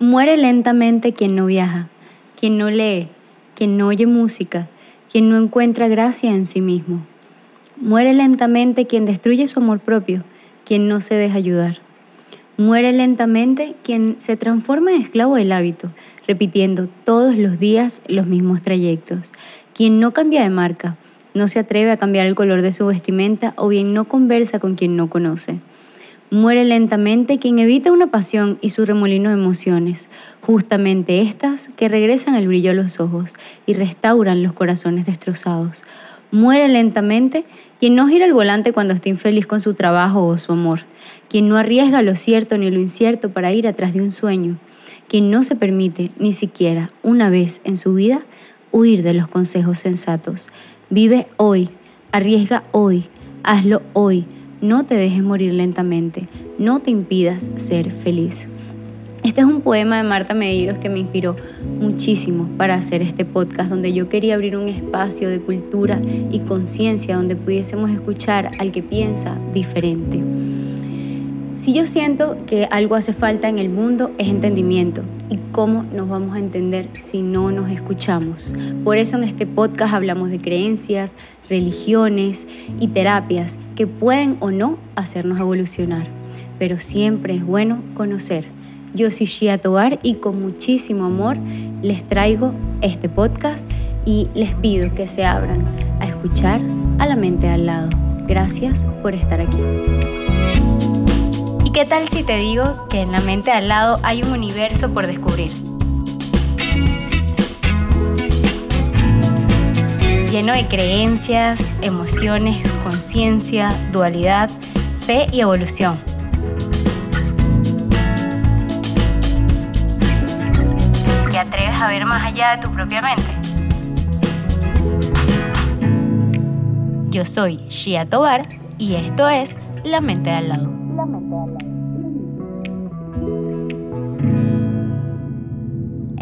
Muere lentamente quien no viaja, quien no lee, quien no oye música, quien no encuentra gracia en sí mismo. Muere lentamente quien destruye su amor propio, quien no se deja ayudar. Muere lentamente quien se transforma en esclavo del hábito, repitiendo todos los días los mismos trayectos. Quien no cambia de marca, no se atreve a cambiar el color de su vestimenta o bien no conversa con quien no conoce. Muere lentamente quien evita una pasión y su remolino de emociones, justamente estas que regresan el brillo a los ojos y restauran los corazones destrozados. Muere lentamente quien no gira el volante cuando está infeliz con su trabajo o su amor, quien no arriesga lo cierto ni lo incierto para ir atrás de un sueño, quien no se permite ni siquiera una vez en su vida huir de los consejos sensatos. Vive hoy, arriesga hoy, hazlo hoy no te dejes morir lentamente, no te impidas ser feliz. Este es un poema de Marta Medeiros que me inspiró muchísimo para hacer este podcast donde yo quería abrir un espacio de cultura y conciencia donde pudiésemos escuchar al que piensa diferente. Si yo siento que algo hace falta en el mundo es entendimiento. ¿Y cómo nos vamos a entender si no nos escuchamos? Por eso en este podcast hablamos de creencias, religiones y terapias que pueden o no hacernos evolucionar. Pero siempre es bueno conocer. Yo soy Shia Tobar y con muchísimo amor les traigo este podcast y les pido que se abran a escuchar a la mente al lado. Gracias por estar aquí. ¿Y qué tal si te digo que en la mente al lado hay un universo por descubrir? Lleno de creencias, emociones, conciencia, dualidad, fe y evolución. ¿Te atreves a ver más allá de tu propia mente? Yo soy Shia Tobar y esto es La Mente al Lado.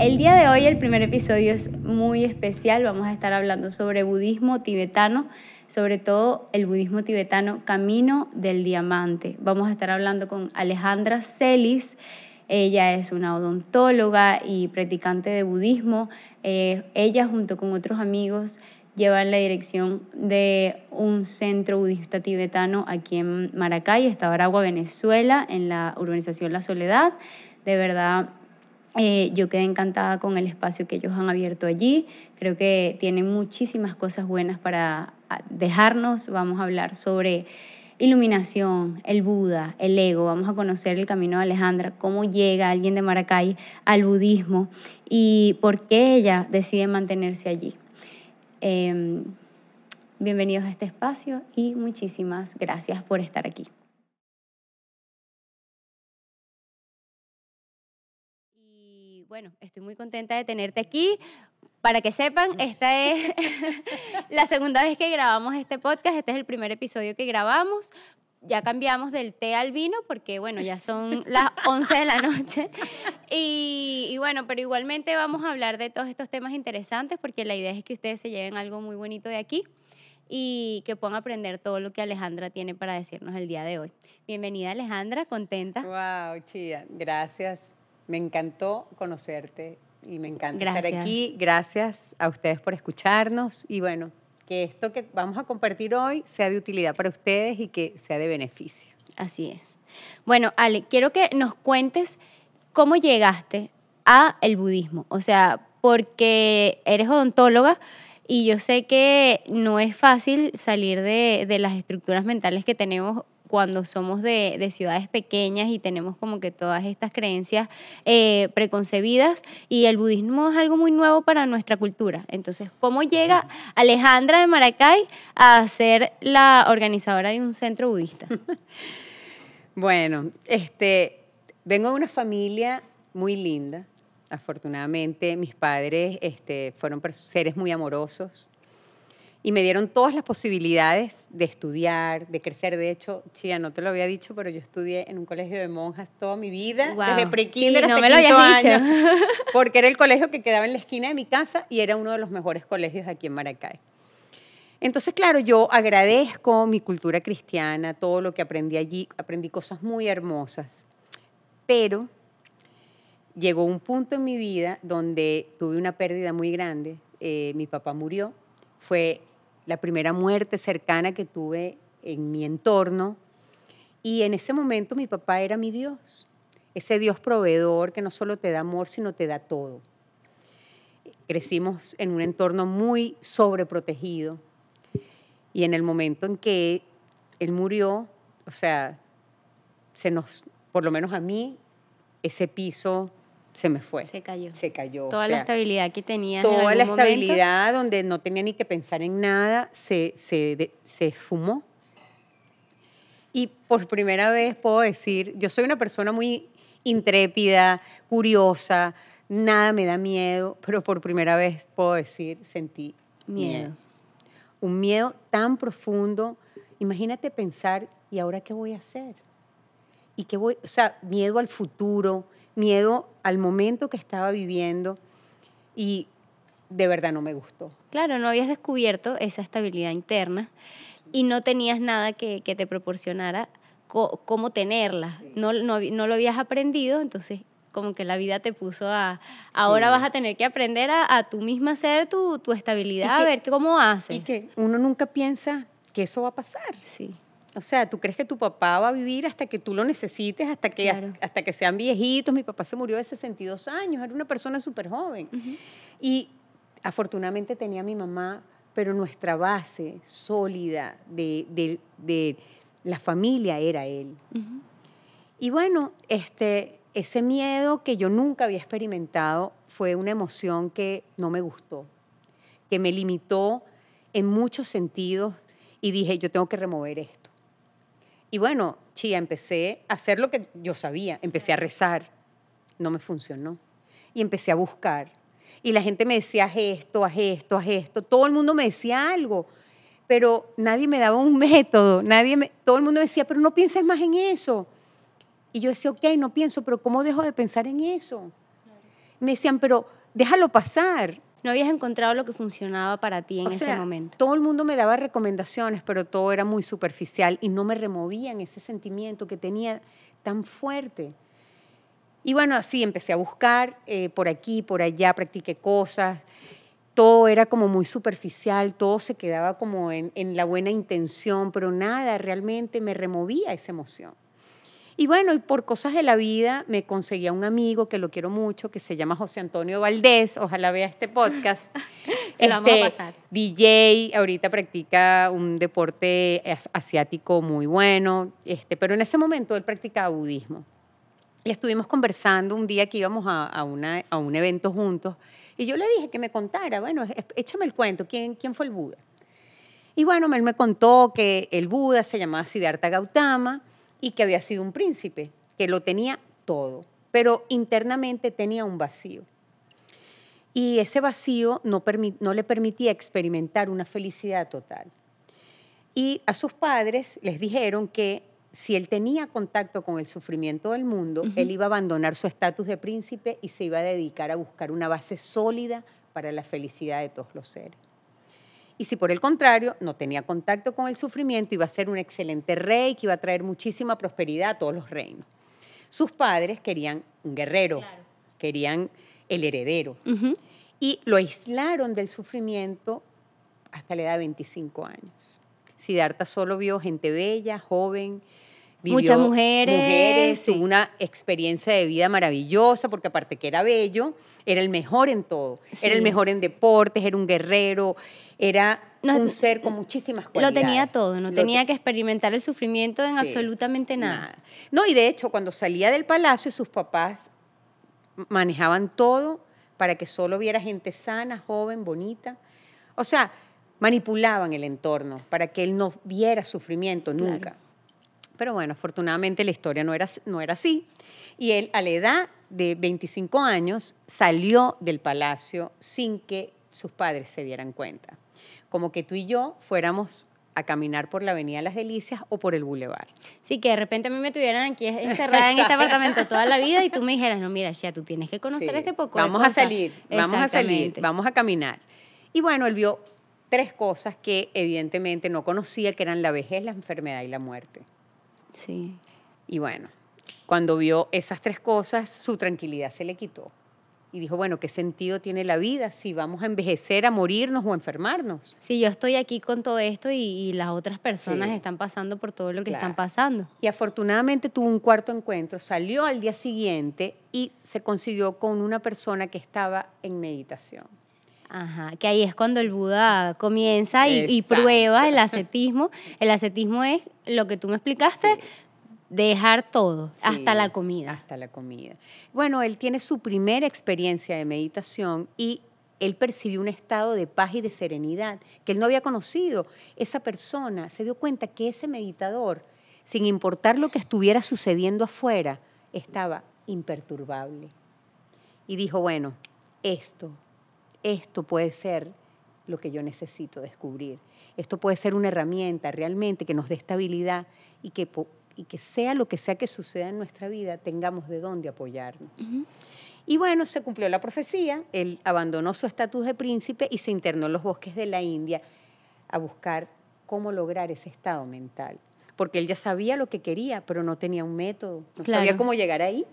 El día de hoy el primer episodio es muy especial. Vamos a estar hablando sobre budismo tibetano, sobre todo el budismo tibetano Camino del Diamante. Vamos a estar hablando con Alejandra Celis. Ella es una odontóloga y practicante de budismo. Eh, ella junto con otros amigos llevan la dirección de un centro budista tibetano aquí en Maracay, Estado Aragua, Venezuela, en la urbanización La Soledad. De verdad, eh, yo quedé encantada con el espacio que ellos han abierto allí. Creo que tienen muchísimas cosas buenas para ah, dejarnos. Vamos a hablar sobre iluminación, el Buda, el ego. Vamos a conocer el camino de Alejandra, cómo llega alguien de Maracay al budismo y por qué ella decide mantenerse allí. Em, bienvenidos a este espacio y muchísimas gracias por estar aquí. Bueno, estoy muy contenta de tenerte aquí. Para que sepan, esta es la segunda vez que grabamos este podcast, este es el primer episodio que grabamos ya cambiamos del té al vino porque, bueno, ya son las 11 de la noche. Y, bueno, pero igualmente vamos a hablar de todos estos temas interesantes porque la idea es que ustedes se lleven algo muy bonito de aquí y que puedan aprender todo lo que Alejandra tiene para decirnos el día de hoy. Bienvenida Alejandra, contenta. Wow, Chía, gracias. Me encantó conocerte y me encanta estar aquí. Gracias a ustedes por escucharnos y bueno, que esto que vamos a compartir hoy sea de utilidad para ustedes y que sea de beneficio. Así es. Bueno, Ale, quiero que nos cuentes cómo llegaste a el budismo. O sea, porque eres odontóloga y yo sé que no es fácil salir de, de las estructuras mentales que tenemos cuando somos de, de, ciudades pequeñas y tenemos como que todas estas creencias eh, preconcebidas y el budismo es algo muy nuevo para nuestra cultura. Entonces, ¿cómo llega Alejandra de Maracay a ser la organizadora de un centro budista? Bueno, este, vengo de una familia muy linda. Afortunadamente, mis padres este, fueron seres muy amorosos, y me dieron todas las posibilidades de estudiar, de crecer. De hecho, Chía, no te lo había dicho, pero yo estudié en un colegio de monjas toda mi vida, desde pre sí, hasta no me lo año, porque era el colegio que quedaba en la esquina de mi casa y era uno de los mejores colegios aquí en Maracay. Entonces, claro, yo agradezco mi cultura cristiana, todo lo que aprendí allí, aprendí cosas muy hermosas, pero llegó un punto en mi vida donde tuve una pérdida muy grande. Eh, mi papá murió. Fue la primera muerte cercana que tuve en mi entorno. Y en ese momento mi papá era mi Dios. Ese Dios proveedor que no solo te da amor, sino te da todo. Crecimos en un entorno muy sobreprotegido. Y en el momento en que él murió, o sea, se nos, por lo menos a mí, ese piso se me fue. Se cayó. Se cayó. Toda la estabilidad que tenía. Toda la estabilidad donde no tenía ni que pensar en nada, se, se, se fumó. Y por primera vez puedo decir, yo soy una persona muy intrépida, curiosa, nada me da miedo, pero por primera vez puedo decir, sentí miedo. Un miedo tan profundo. Imagínate pensar, ¿y ahora qué voy a hacer? ¿Y qué voy? O sea, miedo al futuro, miedo al momento que estaba viviendo y de verdad no me gustó. Claro, no habías descubierto esa estabilidad interna y no tenías nada que, te proporcionara cómo tenerla. No, no, lo habías aprendido, entonces como que la vida te puso a, ahora vas a tener que aprender a, a tú misma hacer tu, tu estabilidad, a ver cómo haces. Y que uno nunca piensa que eso va a pasar. Sí. O sea, tú crees que tu papá va a vivir hasta que tú lo necesites, hasta que, hasta que sean viejitos. Mi papá se murió de 62 años, era una persona súper joven. Y afortunadamente tenía a mi mamá, pero nuestra base sólida de, de, la familia era él. Y bueno, este, ese miedo que yo nunca había experimentado fue una emoción que no me gustó, que me limitó en muchos sentidos y dije, yo tengo que remover esto. Y bueno, chía, empecé a hacer lo que yo sabía, empecé a rezar, no me funcionó. Y empecé a buscar. Y la gente me decía, haz esto, haz esto, haz esto. Todo el mundo me decía algo, pero nadie me daba un método. Nadie me, todo el mundo decía, pero no pienses más en eso. Y yo decía, ok, no pienso, pero ¿cómo dejo de pensar en eso? Me decían, pero déjalo pasar. No habías encontrado lo que funcionaba para ti en ese momento. Todo el mundo me daba recomendaciones, pero todo era muy superficial y no me removían ese sentimiento que tenía tan fuerte. Y bueno, así empecé a buscar eh, por aquí, por allá, practiqué cosas. Todo era como muy superficial, todo se quedaba como en, en la buena intención, pero nada realmente me removía esa emoción. Y bueno, y por cosas de la vida me conseguí a un amigo que lo quiero mucho, que se llama José Antonio Valdés, ojalá vea este podcast. se lo vamos a este, pasar. DJ, ahorita practica un deporte asiático muy bueno, este, pero en ese momento él practicaba budismo. Y estuvimos conversando un día que íbamos a, una, a un evento juntos, y yo le dije que me contara, bueno, échame el cuento, ¿quién, quién fue el Buda? Y bueno, él me contó que el Buda se llamaba Siddhartha Gautama, y que había sido un príncipe, que lo tenía todo, pero internamente tenía un vacío. Y ese vacío no, no le permitía experimentar una felicidad total. Y a sus padres les dijeron que si él tenía contacto con el sufrimiento del mundo, él iba a abandonar su estatus de príncipe y se iba a dedicar a buscar una base sólida para la felicidad de todos los seres. Y si por el contrario no tenía contacto con el sufrimiento, iba a ser un excelente rey que iba a traer muchísima prosperidad a todos los reinos. Sus padres querían un guerrero, querían el heredero. Y lo aislaron del sufrimiento hasta la edad de 25 años. Siddhartha solo vio gente bella, joven, muchas mujeres. Mujeres, tuvo una experiencia de vida maravillosa, porque aparte que era bello, era el mejor en todo. Era el mejor en deportes, era un guerrero, era un ser con muchísimas cualidades. Lo tenía todo, no tenía que experimentar el sufrimiento en absolutamente nada. No, y de hecho, cuando salía del palacio, sus papás manejaban todo para que solo viera gente sana, joven, bonita. O sea, manipulaban el entorno para que él no viera sufrimiento nunca. Pero bueno, afortunadamente la historia no era, no era así. Y él, a la edad de 25 años, salió del palacio sin que sus padres se dieran cuenta. Como que tú y yo fuéramos a caminar por la Avenida Las Delicias o por el Boulevard. Sí, que de repente a mí me tuvieran aquí encerrada en este apartamento toda la vida y tú me dijeras, no, mira, ya tú tienes que conocer este poco. Vamos a salir, vamos a salir, vamos a caminar. Y bueno, él vio tres cosas que evidentemente no conocía, que eran la vejez, la enfermedad y la muerte. Sí. Y bueno, Cuando vio esas tres cosas, su tranquilidad se le quitó. Y dijo, bueno, ¿qué sentido tiene la vida si vamos a envejecer, a morirnos o a enfermarnos? Si yo estoy aquí con todo esto y, y las otras personas Sí. están pasando por todo lo que están pasando. Y afortunadamente tuvo un cuarto encuentro, salió al día siguiente y se consiguió con una persona que estaba en meditación. Ajá, que ahí es cuando el Buda comienza y, prueba el ascetismo. El ascetismo es lo que tú me explicaste, dejar todo, hasta la comida. Hasta la comida. Bueno, él tiene su primera experiencia de meditación y él percibió un estado de paz y de serenidad que él no había conocido. Esa persona se dio cuenta que ese meditador, sin importar lo que estuviera sucediendo afuera, estaba imperturbable. Y dijo, bueno, esto, esto puede ser lo que yo necesito descubrir. Esto puede ser una herramienta realmente que nos dé estabilidad y que, y que sea lo que sea que suceda en nuestra vida, tengamos de dónde apoyarnos. Y bueno, se cumplió la profecía, él abandonó su estatus de príncipe y se internó en los bosques de la India a buscar cómo lograr ese estado mental. Porque él ya sabía lo que quería, pero no tenía un método, no Claro. sabía cómo llegar ahí.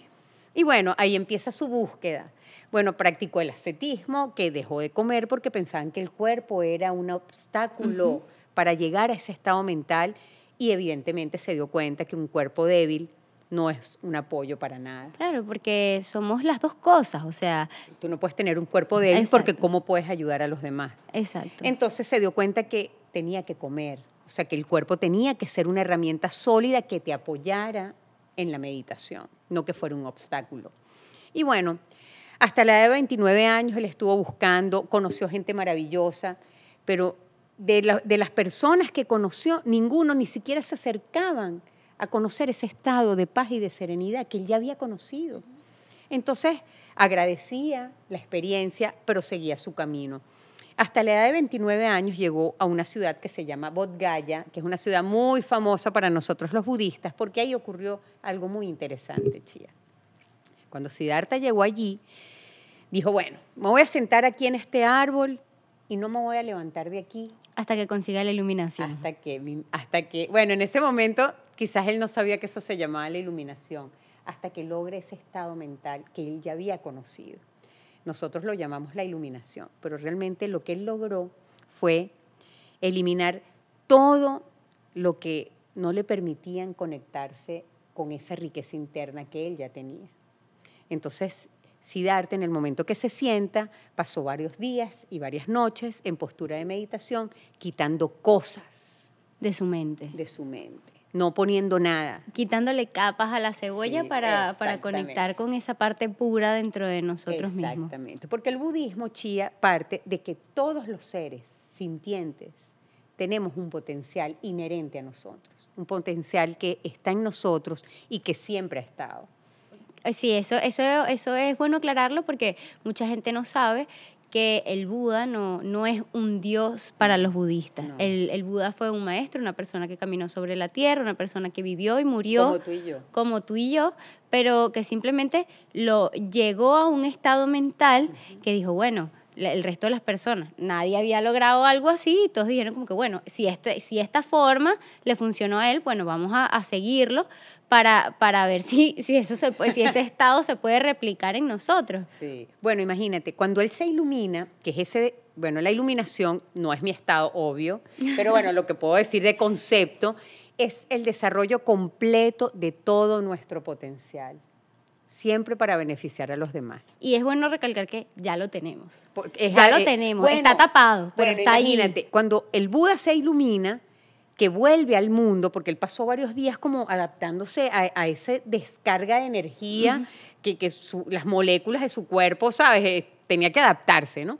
Y bueno, ahí empieza su búsqueda. Bueno, practicó el ascetismo, que dejó de comer porque pensaban que el cuerpo era un obstáculo para llegar a ese estado mental y evidentemente se dio cuenta que un cuerpo débil no es un apoyo para nada. Claro, porque somos las dos cosas, o sea, Tú no puedes tener un cuerpo débil porque. ¿cómo puedes ayudar a los demás? exacto. Entonces se dio cuenta que tenía que comer, o sea, que el cuerpo tenía que ser una herramienta sólida que te apoyara en la meditación, no que fuera un obstáculo. Y bueno, hasta la edad de 29 años él estuvo buscando, conoció gente maravillosa, pero de, la- de las personas que conoció, ninguno ni siquiera se acercaban a conocer ese estado de paz y de serenidad que él ya había conocido. Entonces agradecía la experiencia, pero seguía su camino. Hasta la edad de 29 años llegó a una ciudad que se llama Bodh Gaya, que es una ciudad muy famosa para nosotros los budistas, porque ahí ocurrió algo muy interesante, Chía. Cuando Siddhartha llegó allí, dijo, bueno, me voy a sentar aquí en este árbol y no me voy a levantar de aquí Hasta que consiga la iluminación. hasta que, hasta que, bueno, en ese momento quizás él no sabía que eso se llamaba la iluminación, hasta que logre ese estado mental que él ya había conocido. Nosotros lo llamamos la iluminación, pero realmente lo que él logró fue eliminar todo lo que no le permitían conectarse con esa riqueza interna que él ya tenía. Entonces, Siddhartha, en el momento que se sienta, pasó varios días y varias noches en postura de meditación, quitando cosas de su mente. de su mente, no poniendo nada. Quitándole capas a la cebolla Sí, para, para exactamente. conectar con esa parte pura dentro de nosotros mismos. Exactamente, porque el budismo, Chía, parte de que todos los seres sintientes tenemos un potencial inherente a nosotros, un potencial que está en nosotros y que siempre ha estado. Eh, Sí, eso, eso, eso es bueno aclararlo porque mucha gente no sabe que el Buda no, no es un dios para los budistas. No. El, el Buda fue un maestro, una persona que caminó sobre la tierra, una persona que vivió y murió Como tú y yo. como tú y yo, pero que simplemente lo llegó a un estado mental que dijo, bueno, el resto de las personas, nadie había logrado algo así, y todos dijeron como que, bueno, si, este, si esta forma le funcionó a él, bueno, vamos a, a seguirlo para, para ver si, si, eso se puede, si ese estado se puede replicar en nosotros. Sí. Bueno, imagínate, cuando él se ilumina, que es ese, bueno, la iluminación no es mi estado obvio, pero bueno, lo que puedo decir de concepto es el desarrollo completo de todo nuestro potencial, siempre para beneficiar a los demás. Y es bueno recalcar que ya lo tenemos. Es Ya lo eh, tenemos, está tapado, pero bueno, está ahí. imagínate, cuando el Buda se ilumina, que vuelve al mundo, porque él pasó varios días como adaptándose a, a esa descarga de energía que, que su- las moléculas de su cuerpo, ¿sabes? Eh, tenía que adaptarse, ¿no?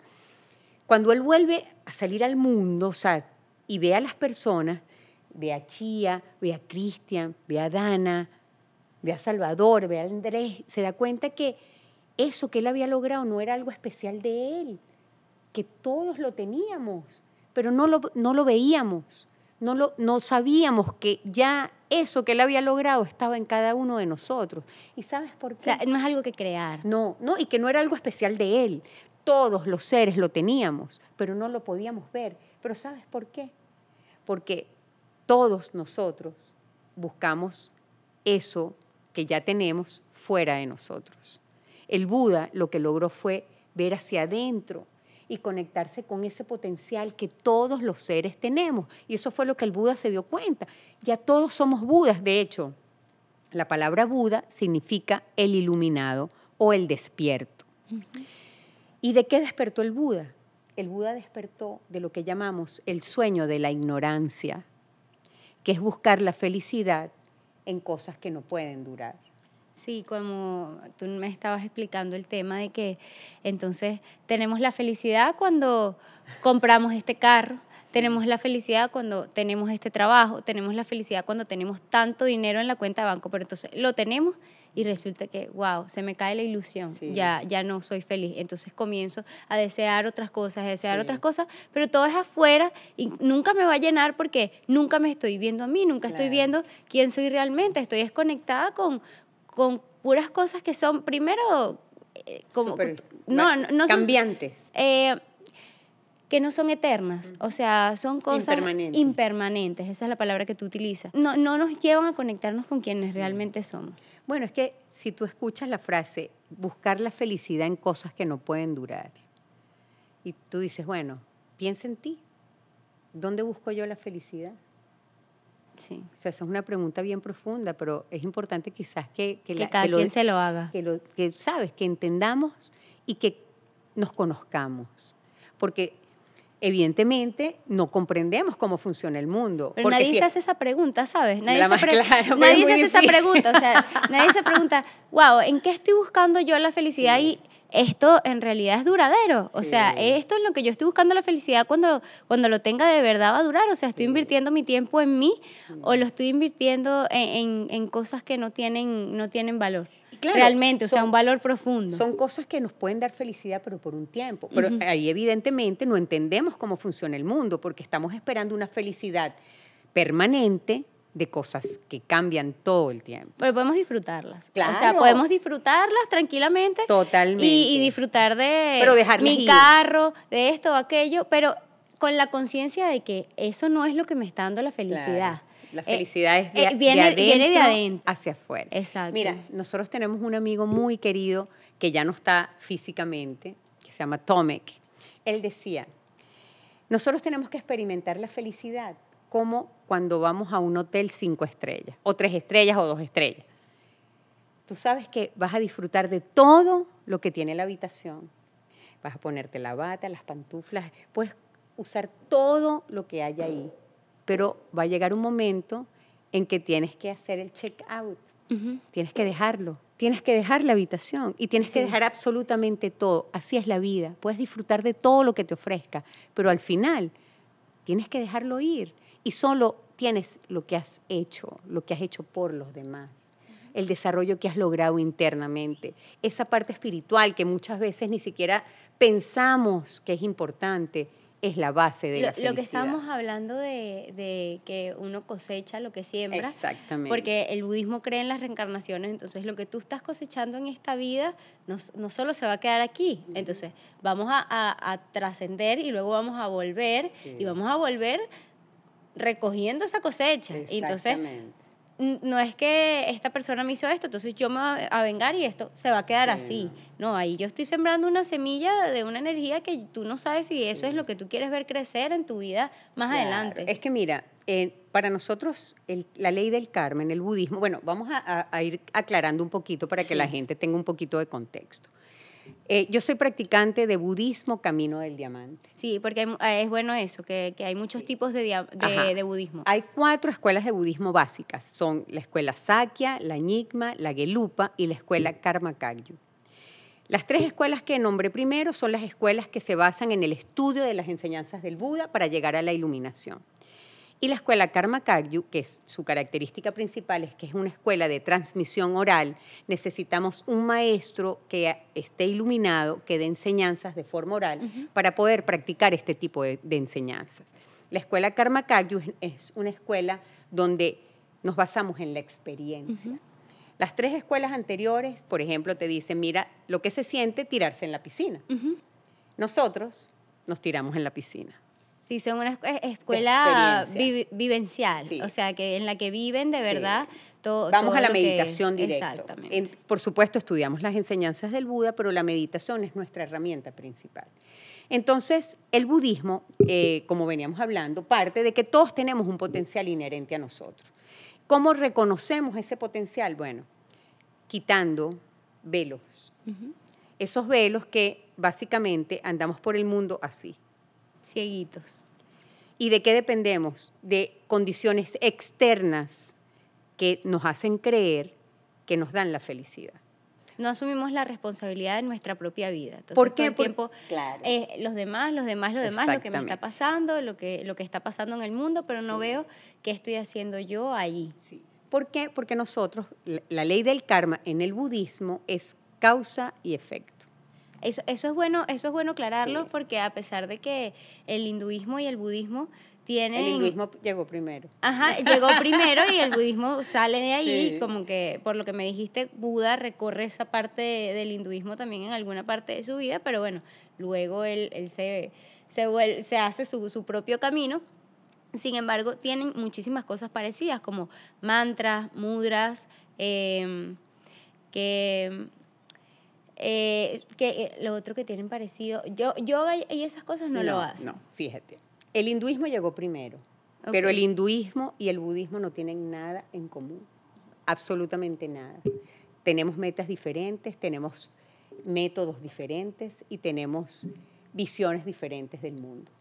Cuando él vuelve a salir al mundo, o sea, y ve a las personas, ve a Chía, ve a Cristian, ve a Dana, ve a Salvador, ve a Andrés, se da cuenta que eso que él había logrado no era algo especial de él, que todos lo teníamos, pero no lo, no lo veíamos, no, lo, no sabíamos que ya eso que él había logrado estaba en cada uno de nosotros. ¿Y sabes por O qué? sea, no es algo que crear. No, no, y que no era algo especial de él. Todos los seres lo teníamos, pero no lo podíamos ver. Pero ¿sabes por qué? Porque todos nosotros buscamos eso que ya tenemos fuera de nosotros. El Buda lo que logró fue ver hacia adentro y conectarse con ese potencial que todos los seres tenemos. Y eso fue lo que el Buda se dio cuenta. Ya todos somos Budas. De hecho, la palabra Buda significa el iluminado o el despierto. ¿Y de qué despertó el Buda? El Buda despertó de lo que llamamos el sueño de la ignorancia, que es buscar la felicidad en cosas que no pueden durar. Sí, como tú me estabas explicando el tema de que entonces tenemos la felicidad cuando compramos este carro, tenemos la felicidad cuando tenemos este trabajo, tenemos la felicidad cuando tenemos tanto dinero en la cuenta de banco, pero entonces lo tenemos y resulta que, wow, se me cae la ilusión, ya, ya no soy feliz. Entonces comienzo a desear otras cosas, a desear otras cosas, pero todo es afuera y nunca me va a llenar porque nunca me estoy viendo a mí, nunca estoy viendo quién soy realmente, estoy desconectada con, con puras cosas que son, primero, eh, como... no, no, cambiantes. Eh, que no son eternas, o sea, son cosas impermanentes. esa es la palabra que tú utilizas. No, no nos llevan a conectarnos con quienes realmente somos. Bueno, es que si tú escuchas la frase, buscar la felicidad en cosas que no pueden durar, y tú dices, bueno, piensa en ti, ¿dónde busco yo la felicidad? Sí. O sea, esa es una pregunta bien profunda, pero es importante quizás que... Que, cada quien se lo haga. Que, lo, que, ¿sabes? Que entendamos y que nos conozcamos. Porque evidentemente no comprendemos cómo funciona el mundo. Pero nadie se hace esa pregunta, ¿sabes? Nadie, se, nadie se hace esa pregunta. O sea, nadie se pregunta, wow, ¿en qué estoy buscando yo la felicidad? Y esto en realidad es duradero. O sea, esto es lo que yo estoy buscando la felicidad cuando, cuando lo tenga de verdad va a durar. O sea, estoy invirtiendo mi tiempo en mí o lo estoy invirtiendo en, en, cosas que no tienen, no tienen valor. Realmente, o sea, un valor profundo. Son cosas que nos pueden dar felicidad, pero por un tiempo. Pero ahí evidentemente no entendemos cómo funciona el mundo, porque estamos esperando una felicidad permanente de cosas que cambian todo el tiempo. Pero podemos disfrutarlas. Claro. O sea, podemos disfrutarlas tranquilamente. Totalmente. Y, disfrutar de pero mi carro, de esto o aquello, pero con la conciencia de que eso no es lo que me está dando la felicidad. La eh, felicidad es de, eh, viene, de adentro hacia afuera. Exacto. Mira, nosotros tenemos un amigo muy querido que ya no está físicamente, que se llama Tomek. Él decía, nosotros tenemos que experimentar la felicidad como cuando vamos a un hotel cinco estrellas, o tres estrellas o dos estrellas. Tú sabes que vas a disfrutar de todo lo que tiene la habitación. Vas a ponerte la bata, las pantuflas, puedes usar todo lo que hay ahí, pero va a llegar un momento en que tienes que hacer el check-out, tienes que dejarlo, tienes que dejar la habitación y tienes que dejar absolutamente todo. Así es la vida, puedes disfrutar de todo lo que te ofrezca, pero al final tienes que dejarlo ir y solo tienes lo que has hecho, lo que has hecho por los demás, el desarrollo que has logrado internamente, esa parte espiritual que muchas veces ni siquiera pensamos que es importante, es la base de lo, la felicidad. Lo que estamos hablando de, de, que uno cosecha lo que siembra. Exactamente. Porque el budismo cree en las reencarnaciones, entonces lo que tú estás cosechando en esta vida no, no solo se va a quedar aquí, entonces vamos a, a, trascender y luego vamos a volver y vamos a volver recogiendo esa cosecha. Entonces, no es que esta persona me hizo esto, entonces yo me voy a vengar y esto se va a quedar así. No, ahí yo estoy sembrando una semilla de una energía que tú no sabes si eso es lo que tú quieres ver crecer en tu vida más adelante. Es que mira, eh, para nosotros la ley del karma en el budismo, bueno, vamos a, ir aclarando un poquito para que la gente tenga un poquito de contexto. Eh, yo soy practicante de budismo Camino del Diamante. Sí, porque eh, es bueno eso, que, hay muchos tipos de, de, budismo. Hay cuatro escuelas de budismo básicas. Son la escuela Sakya, la Nyingma, la Gelupa y la escuela Karma Kagyu. Las tres escuelas que nombré primero son las escuelas que se basan en el estudio de las enseñanzas del Buda para llegar a la iluminación. Y la escuela Karma Kagyu, que es su característica principal, es que es una escuela de transmisión oral. Necesitamos un maestro que esté iluminado, que dé enseñanzas de forma oral, para poder practicar este tipo de, enseñanzas. La escuela Karma Kagyu es una escuela donde nos basamos en la experiencia. Las tres escuelas anteriores, por ejemplo, te dicen, mira, lo que se siente tirarse en la piscina. Nosotros nos tiramos en la piscina. Sí, son una escuela vivencial, o sea, que en la que viven de verdad Vamos todo a la meditación directa. Exactamente. por supuesto, estudiamos las enseñanzas del Buda, pero la meditación es nuestra herramienta principal. Entonces, el budismo, eh, como veníamos hablando, parte de que todos tenemos un potencial inherente a nosotros. ¿Cómo reconocemos ese potencial? Bueno, quitando velos. Esos velos que básicamente andamos por el mundo así. Cieguitos. ¿Y de qué dependemos? De condiciones externas que nos hacen creer que nos dan la felicidad. No asumimos la responsabilidad de nuestra propia vida. Entonces, ¿Por todo qué? el Por- tiempo, Claro. eh, los demás, los demás, los demás, lo que me está pasando, lo que, lo que está pasando en el mundo, pero no veo qué estoy haciendo yo allí. Sí. ¿Por qué? Porque nosotros, la, la ley del karma en el budismo es causa y efecto. Eso, eso es bueno, eso es bueno aclararlo Sí. porque a pesar de que el hinduismo y el budismo tienen El hinduismo llegó primero. Ajá, llegó primero y el budismo sale de Sí. como que por lo que me dijiste, Buda recorre esa parte de- del hinduismo también en alguna parte de su vida, pero bueno, luego él, él se, se, vuel- se hace su, su propio camino. Sin embargo, tienen muchísimas cosas parecidas, como mantras, mudras, em, que, eh, que eh, lo otro que tienen parecido, yo, yoga y esas cosas no, lo hacen. No, fíjate. El hinduismo llegó primero, pero Ok. el hinduismo y el budismo no tienen nada en común. Absolutamente nada. Tenemos metas diferentes, tenemos métodos diferentes y tenemos visiones diferentes del mundo.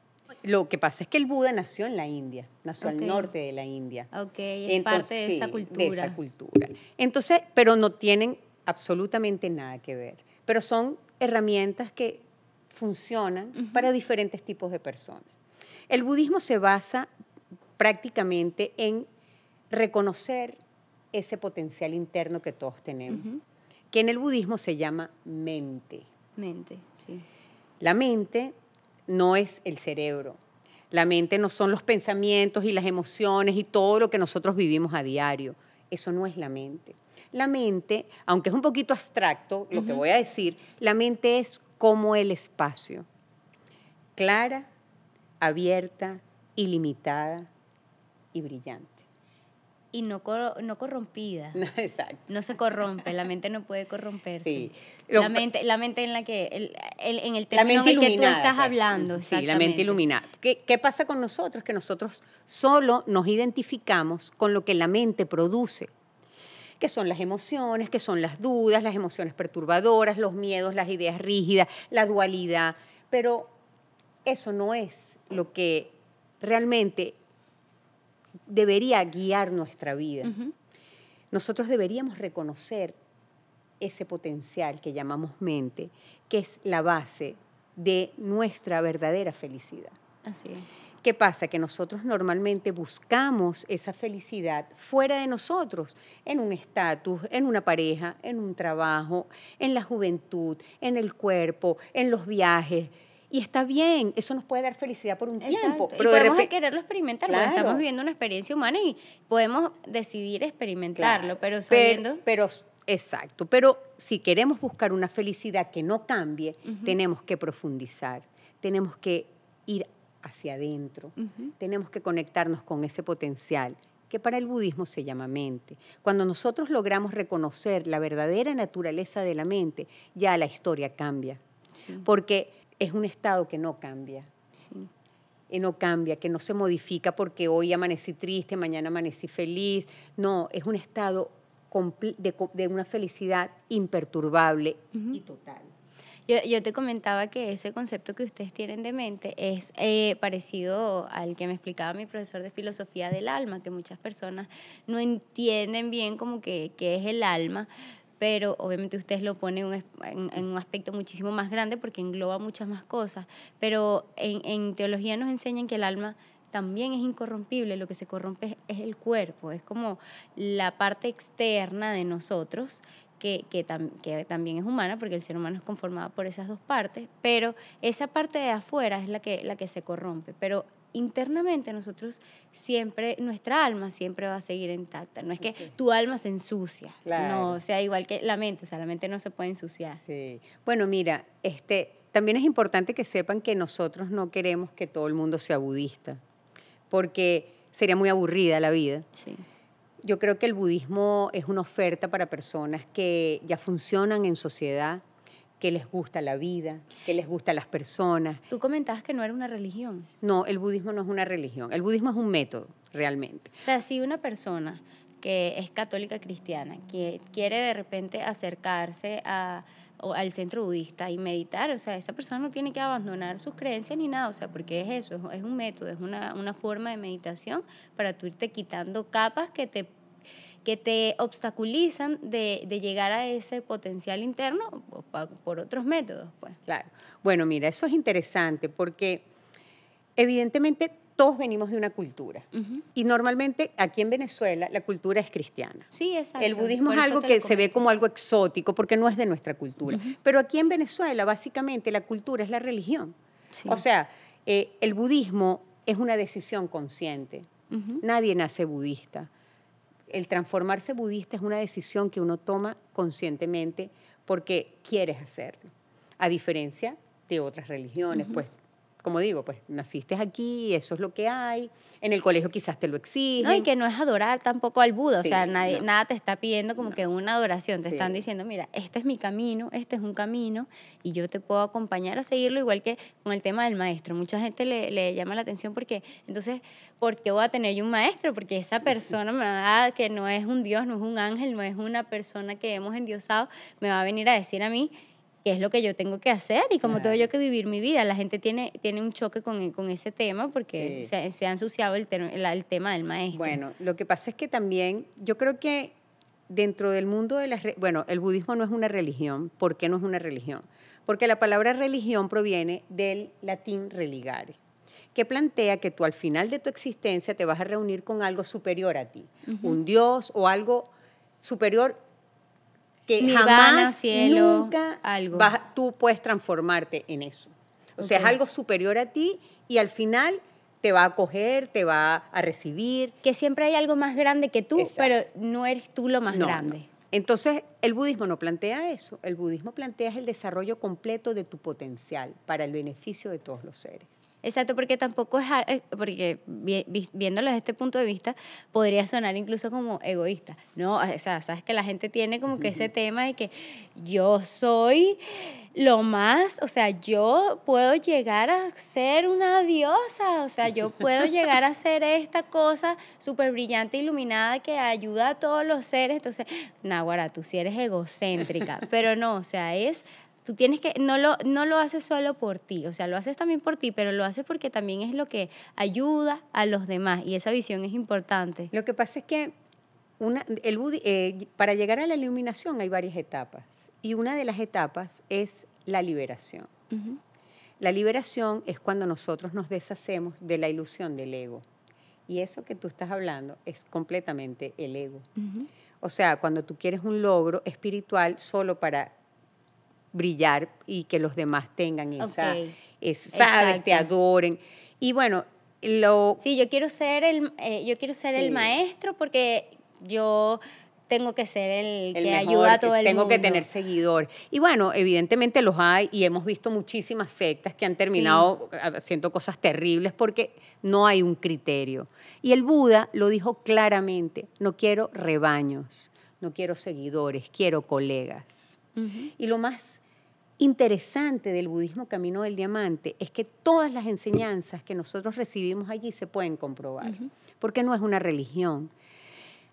Lo que pasa es que el Buda nació en la India, nació Ok. al norte de la India. Ok, es parte de esa cultura. de esa cultura. Entonces, pero no tienen absolutamente nada que ver. Pero son herramientas que funcionan para diferentes tipos de personas. El budismo se basa prácticamente en reconocer ese potencial interno que todos tenemos, que en el budismo se llama mente. Mente, sí. La mente no es el cerebro. La mente no son los pensamientos y las emociones y todo lo que nosotros vivimos a diario. Eso no es la mente. La mente, aunque es un poquito abstracto lo que voy a decir, la mente es como el espacio. Clara, abierta, ilimitada y brillante. Y no, cor- no corrompida. Exacto. No se corrompe, la mente no puede corromperse. Sí. La mente, la mente en la que, el, el- en el término en el que tú estás pues. hablando. Sí, la mente iluminada. ¿Qué, ¿Qué pasa con nosotros? Que nosotros solo nos identificamos con lo que la mente produce, que son las emociones, que son las dudas, las emociones perturbadoras, los miedos, las ideas rígidas, la dualidad. Pero eso no es lo que realmente debería guiar nuestra vida. Nosotros deberíamos reconocer ese potencial que llamamos mente, que es la base de nuestra verdadera felicidad. Así es. ¿Qué pasa? Que nosotros normalmente buscamos esa felicidad fuera de nosotros, en un estatus, en una pareja, en un trabajo, en la juventud, en el cuerpo, en los viajes. Y está bien, eso nos puede dar felicidad por un tiempo. Pero y de podemos quererlo experimentar, estamos viviendo una experiencia humana y podemos decidir experimentarlo, Claro. pero Pe- sabiendo... Pero, exacto. Pero si queremos buscar una felicidad que no cambie, tenemos que profundizar, tenemos que ir hacia adentro, tenemos que conectarnos con ese potencial que para el budismo se llama mente. Cuando nosotros logramos reconocer la verdadera naturaleza de la mente, ya la historia cambia, Sí, porque es un estado que no cambia sí. y no cambia, que no se modifica porque hoy amanecí triste, mañana amanecí feliz. No, es un estado de una felicidad imperturbable y total. Yo, yo te comentaba que ese concepto que ustedes tienen de mente es eh, parecido al que me explicaba mi profesor de filosofía del alma, que muchas personas no entienden bien como que, qué es el alma, pero obviamente ustedes lo ponen en, en un aspecto muchísimo más grande porque engloba muchas más cosas, pero en, en teología nos enseñan que el alma también es incorrompible, lo que se corrompe es el cuerpo, es como la parte externa de nosotros que, que, tam- que también es humana, porque el ser humano es conformado por esas dos partes, pero esa parte de afuera es la que, la que se corrompe, pero internamente nosotros siempre, nuestra alma siempre va a seguir intacta, no es que tu alma se ensucia, Claro. no, o sea, igual que la mente, o sea, la mente no se puede ensuciar. Sí. Bueno, mira, este, también es importante que sepan que nosotros no queremos que todo el mundo sea budista, porque sería muy aburrida la vida. Sí. Yo creo que el budismo es una oferta para personas que ya funcionan en sociedad, que les gusta la vida, que les gusta las personas. Tú comentabas que no era una religión. No, el budismo no es una religión, el budismo es un método, realmente. O sea, si una persona que es católica cristiana, que quiere de repente acercarse a, al centro budista y meditar, o sea, esa persona no tiene que abandonar sus creencias ni nada, o sea, porque es eso, es un método, es una, una forma de meditación para tú irte quitando capas que te que te obstaculizan de, de, llegar a ese potencial interno por otros métodos. Pues. Claro. Bueno, mira, eso es interesante porque evidentemente todos venimos de una cultura. Y normalmente aquí en Venezuela la cultura es cristiana. Sí, exacto. El budismo es algo que se ve como algo exótico porque no es de nuestra cultura. Pero aquí en Venezuela básicamente la cultura es la religión. O sea, eh, el budismo es una decisión consciente. Nadie nace budista. El transformarse budista es una decisión que uno toma conscientemente porque quieres hacerlo. A diferencia de otras religiones, pues como digo, pues naciste aquí, eso es lo que hay. En el colegio quizás te lo exigen. No, y que no es adorar tampoco al Buda, o sea, nadie, nada te está pidiendo como que una adoración, te están diciendo, mira, este es mi camino, este es un camino, y yo te puedo acompañar a seguirlo, igual que con el tema del maestro. Mucha gente le, le llama la atención porque, entonces, ¿por qué voy a tener yo un maestro? Porque esa persona me va a, que no es un Dios, no es un ángel, no es una persona que hemos endiosado, me va a venir a decir a mí, qué es lo que yo tengo que hacer y cómo tengo yo que vivir mi vida. La gente tiene, tiene un choque con, con ese tema porque se, ha ensuciado el, el, tema del maestro. Bueno, lo que pasa es que también yo creo que dentro del mundo de las... Bueno, el budismo no es una religión. ¿Por qué no es una religión? Porque la palabra religión proviene del latín religare, que plantea que tú al final de tu existencia te vas a reunir con algo superior a ti, un dios o algo superior que jamás, cielo, nunca algo. tú puedes transformarte en eso. O sea, es algo superior a ti y al final te va a acoger, te va a recibir. Que siempre hay algo más grande que tú, pero no eres tú lo más grande. Entonces, el budismo no plantea eso. El budismo plantea el desarrollo completo de tu potencial para el beneficio de todos los seres. Exacto, porque tampoco es, eh, porque viéndolo desde este punto de vista, podría sonar incluso como egoísta. No, o sea, sabes que la gente tiene como que ese tema de que yo soy lo más, o sea, yo puedo llegar a ser una diosa, o sea, yo puedo llegar a ser esta cosa súper brillante, iluminada que ayuda a todos los seres. Entonces, Nahuara, tú sí eres egocéntrica, pero no, o sea, es Tú tienes que, no lo, no lo haces solo por ti, o sea, lo haces también por ti, pero lo haces porque también es lo que ayuda a los demás y esa visión es importante. Lo que pasa es que una, el, eh, para llegar a la iluminación hay varias etapas y una de las etapas es la liberación. La liberación es cuando nosotros nos deshacemos de la ilusión del ego. Y eso que tú estás hablando es completamente el ego. O sea, cuando tú quieres un logro espiritual solo para brillar y que los demás tengan esa, esa te adoren. Y bueno, lo... Sí, yo quiero ser el, eh, yo quiero ser el maestro porque yo tengo que ser el, que ayuda a todo el tengo mundo. Tengo que tener seguidor. Y bueno, evidentemente los hay y hemos visto muchísimas sectas que han terminado haciendo cosas terribles porque no hay un criterio. Y el Buda lo dijo claramente, no quiero rebaños, no quiero seguidores, quiero colegas. Y lo más interesante del budismo Camino del Diamante es que todas las enseñanzas que nosotros recibimos allí se pueden comprobar, porque no es una religión.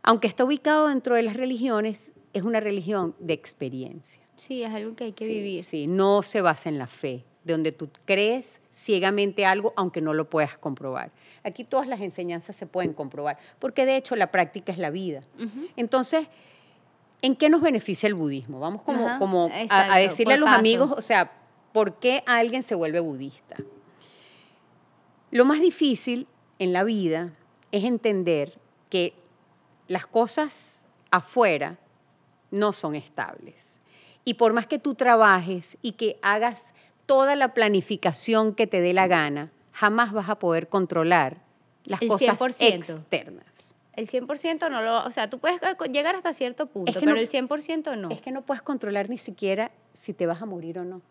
Aunque está ubicado dentro de las religiones, es una religión de experiencia. Sí, es algo que hay que vivir. Sí, no se basa en la fe, de donde tú crees ciegamente algo aunque no lo puedas comprobar. Aquí todas las enseñanzas se pueden comprobar, porque de hecho la práctica es la vida. Entonces, ¿En qué nos beneficia el budismo? Vamos como, como a, decirle a los amigos, o sea, ¿por qué alguien se vuelve budista? Lo más difícil en la vida es entender que las cosas afuera no son estables. Y por más que tú trabajes y que hagas toda la planificación que te dé la gana, jamás vas a poder controlar las cosas externas. El 100% no lo, o sea, tú puedes llegar hasta cierto punto, pero el 100% no. Es que no puedes controlar ni siquiera si te vas a morir o no.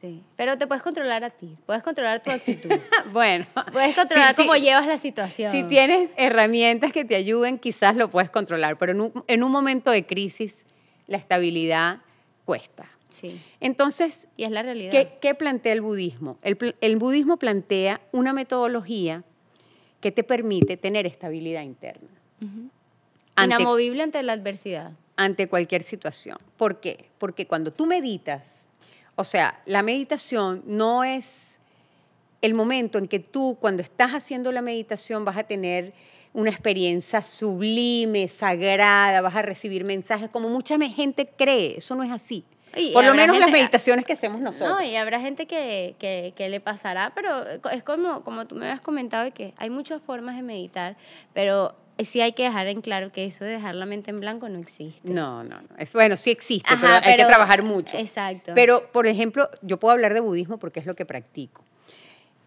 Sí, pero te puedes controlar a ti, puedes controlar tu actitud, bueno. puedes controlar sí, cómo sí. llevas la situación. Si tienes herramientas que te ayuden, quizás lo puedes controlar, pero en un, en un momento de crisis, la estabilidad cuesta. Sí, Entonces, y es la realidad. ¿qué, qué plantea el budismo? El, el budismo plantea una metodología que te permite tener estabilidad interna ante, Inamovible ante la adversidad. ante cualquier situación. ¿Por qué? Porque cuando tú meditas, o sea, la meditación no es el momento en que tú, cuando estás haciendo la meditación, vas a tener una experiencia sublime, sagrada, vas a recibir mensajes como mucha gente cree. Eso no es así. Y Por lo menos las gente- meditaciones que hacemos nosotros. No, y habrá gente que, que, que le pasará, pero es como, como tú me habías comentado, de que hay muchas formas de meditar, pero sí hay que dejar en claro que eso de dejar la mente en blanco no existe. No, no, no. Es, bueno, sí existe, Ajá, pero hay que pero- trabajar mucho. Exacto. Pero, por ejemplo, yo puedo hablar de budismo porque es lo que practico.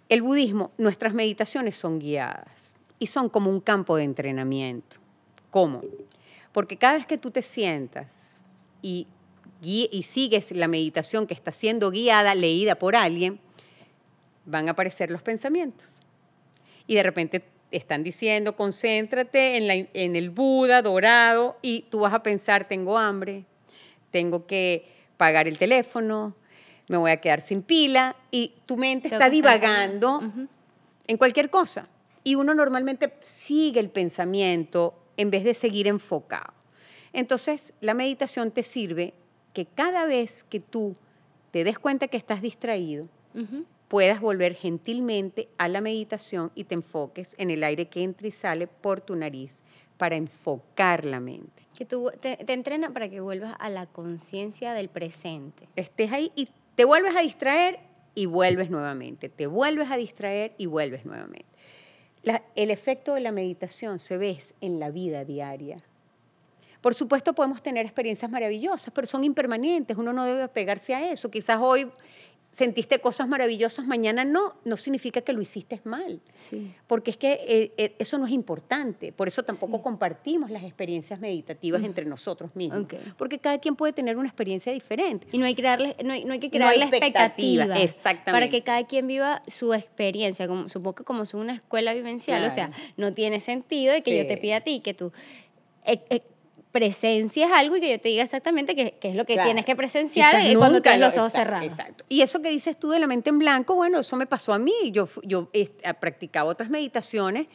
El budismo, nuestras meditaciones son guiadas y son como un campo de entrenamiento. ¿Cómo? Porque cada vez que tú te sientas y, y sigues la meditación que está siendo guiada, leída por alguien, van a aparecer los pensamientos. Y de repente están diciendo, concéntrate en, la- en el Buda dorado y tú vas a pensar, tengo hambre, tengo que pagar el teléfono, me voy a quedar sin pila y tu mente Tengo está divagando en cualquier cosa. Y uno normalmente sigue el pensamiento en vez de seguir enfocado. Entonces, la meditación te sirve que cada vez que tú te des cuenta que estás distraído, Ujú. puedas volver gentilmente a la meditación y te enfoques en el aire que entra y sale por tu nariz para enfocar la mente. Que tú te, te entrena para que vuelvas a la conciencia del presente. Estés ahí y te vuelves a distraer y vuelves nuevamente. Te vuelves a distraer y vuelves nuevamente. La- el efecto de la meditación se ve en la vida diaria. Por supuesto podemos tener experiencias maravillosas, pero son impermanentes. Uno no debe apegarse a eso. Quizás hoy sentiste cosas maravillosas, mañana no. No significa que lo hiciste mal. Sí. Porque es que eh, eh, eso no es importante. Por eso tampoco Sí. compartimos las experiencias meditativas entre nosotros mismos. Porque cada quien puede tener una experiencia diferente. Y no hay, crearle, no hay, no hay que No crear hay la expectativa. expectativa, exactamente. Para que cada quien viva su experiencia. Como, supongo que como es una escuela vivencial, o sea, no tiene sentido de que yo te pida a ti que tú eh, presencias algo y que yo te diga exactamente qué, qué es lo que Claro. tienes que presenciar Quizás cuando tienes los lo- ojos exacto, cerrados. Exacto. Y eso que dices tú de la mente en blanco, bueno, eso me pasó a mí. Yo, yo este, practicaba otras meditaciones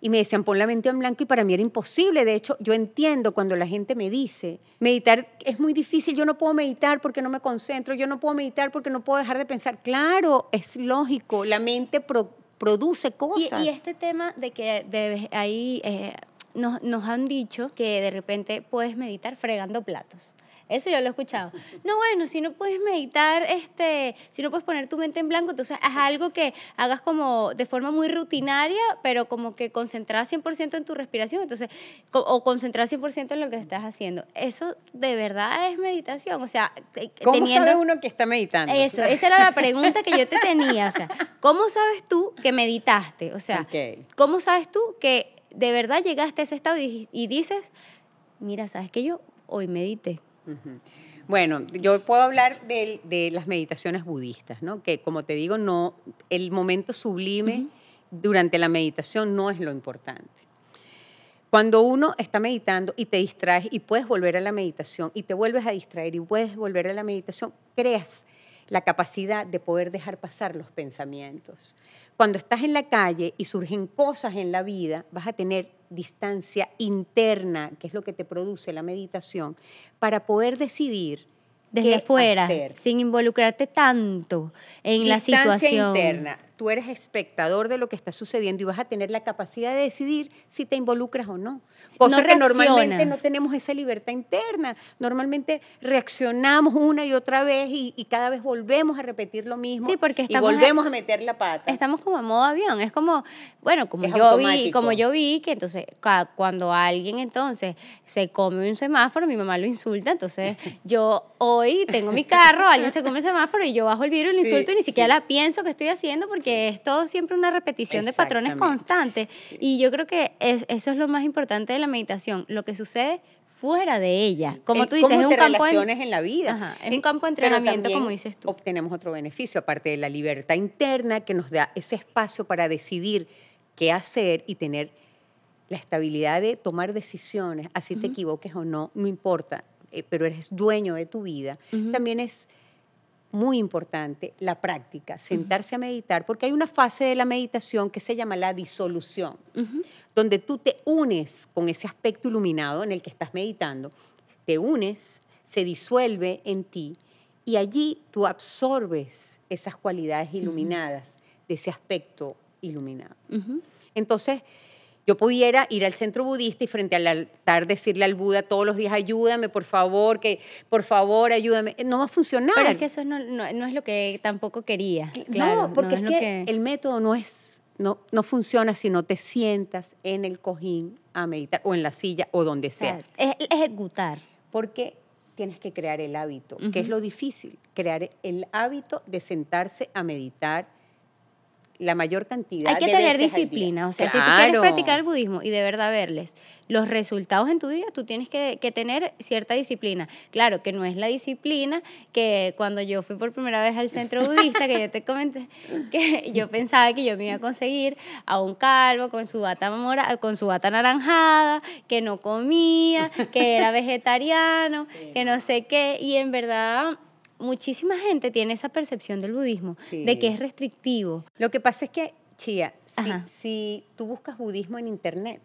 y me decían, pon la mente en blanco y para mí era imposible. De hecho, yo entiendo cuando la gente me dice, meditar es muy difícil, yo no puedo meditar porque no me concentro, yo no puedo meditar porque no puedo dejar de pensar. Claro, es lógico, la mente pro- produce cosas. y este tema de que debes- ahí eh, nos, nos han dicho que de repente puedes meditar fregando platos. Eso yo lo he escuchado. No, bueno, si no puedes meditar, este, si no puedes poner tu mente en blanco, entonces haz algo que hagas como de forma muy rutinaria, pero como que concentrar 100% en tu respiración, entonces, o concentrar 100% en lo que estás haciendo. Eso de verdad es meditación, o sea, ¿Cómo teniendo... sabe uno que está meditando? Eso, esa era la pregunta que yo te tenía. O sea, ¿cómo sabes tú que meditaste? O sea, Ok. ¿cómo sabes tú que de verdad llegaste a ese estado y, y dices, mira, ¿sabes que yo hoy medité? Bueno, yo puedo hablar de, de las meditaciones budistas, ¿no? Que como te digo, no, el momento sublime durante la meditación no es lo importante. Cuando uno está meditando y te distraes y puedes volver a la meditación y te vuelves a distraer y puedes volver a la meditación, creas la capacidad de poder dejar pasar los pensamientos. Cuando estás en la calle y surgen cosas en la vida, vas a tener distancia interna, que es lo que te produce la meditación, para poder decidir Desde afuera, sin involucrarte tanto en la Distancia situación. interna. Tú eres espectador de lo que está sucediendo y vas a tener la capacidad de decidir si te involucras o no. Cosa no que normalmente no tenemos esa libertad interna. Normalmente reaccionamos una y otra vez y, y cada vez volvemos a repetir lo mismo Sí, porque y estamos- volvemos a meter la pata. Estamos como en modo avión, es como, bueno, como Es yo vi, como yo vi que entonces cuando alguien entonces se come un semáforo, mi mamá lo insulta, entonces yo hoy tengo mi carro, alguien se come el semáforo y yo bajo el vidrio y lo Sí, insulto y ni siquiera sí. la pienso que estoy haciendo porque porque es todo siempre una repetición de patrones constantes. Y yo creo que es, eso es lo más importante de la meditación, lo que sucede fuera de ella. Como tú dices, es un campo en, la vida. es un campo de entrenamiento, como dices tú. Obtenemos otro beneficio, aparte de la libertad interna que nos da ese espacio para decidir qué hacer y tener la estabilidad de tomar decisiones, así te equivoques o no, no importa, eh, pero eres dueño de tu vida. También es muy importante la práctica, sentarse a meditar, porque hay una fase de la meditación que se llama la disolución, donde tú te unes con ese aspecto iluminado en el que estás meditando, te unes, se disuelve en ti y allí tú absorbes esas cualidades iluminadas de ese aspecto iluminado. Entonces, yo pudiera ir al centro budista y frente al altar decirle al Buda todos los días, ayúdame, por favor, que por favor, ayúdame. No va a funcionar. Pero es que eso no, es lo que tampoco quería. no, porque es, que, el método no es, no, no funciona si no te sientas en el cojín a meditar o en la silla o donde sea. Es ejecutar. Porque tienes que crear el hábito, que es lo difícil, crear el hábito de sentarse a meditar la mayor cantidad Hay que tener disciplina, o sea, si tú quieres practicar el budismo y de verdad verles los resultados en tu vida, tú tienes que, tener cierta disciplina. Claro, que no es la disciplina que cuando yo fui por primera vez al centro budista, que yo te comenté, que yo pensaba que yo me iba a conseguir a un calvo con su bata, mora, con su bata naranjada, que no comía, que era vegetariano, que no sé qué, y en verdad muchísima gente tiene esa percepción del budismo, de que es restrictivo. Lo que pasa es que, Chía, si, tú buscas budismo en internet,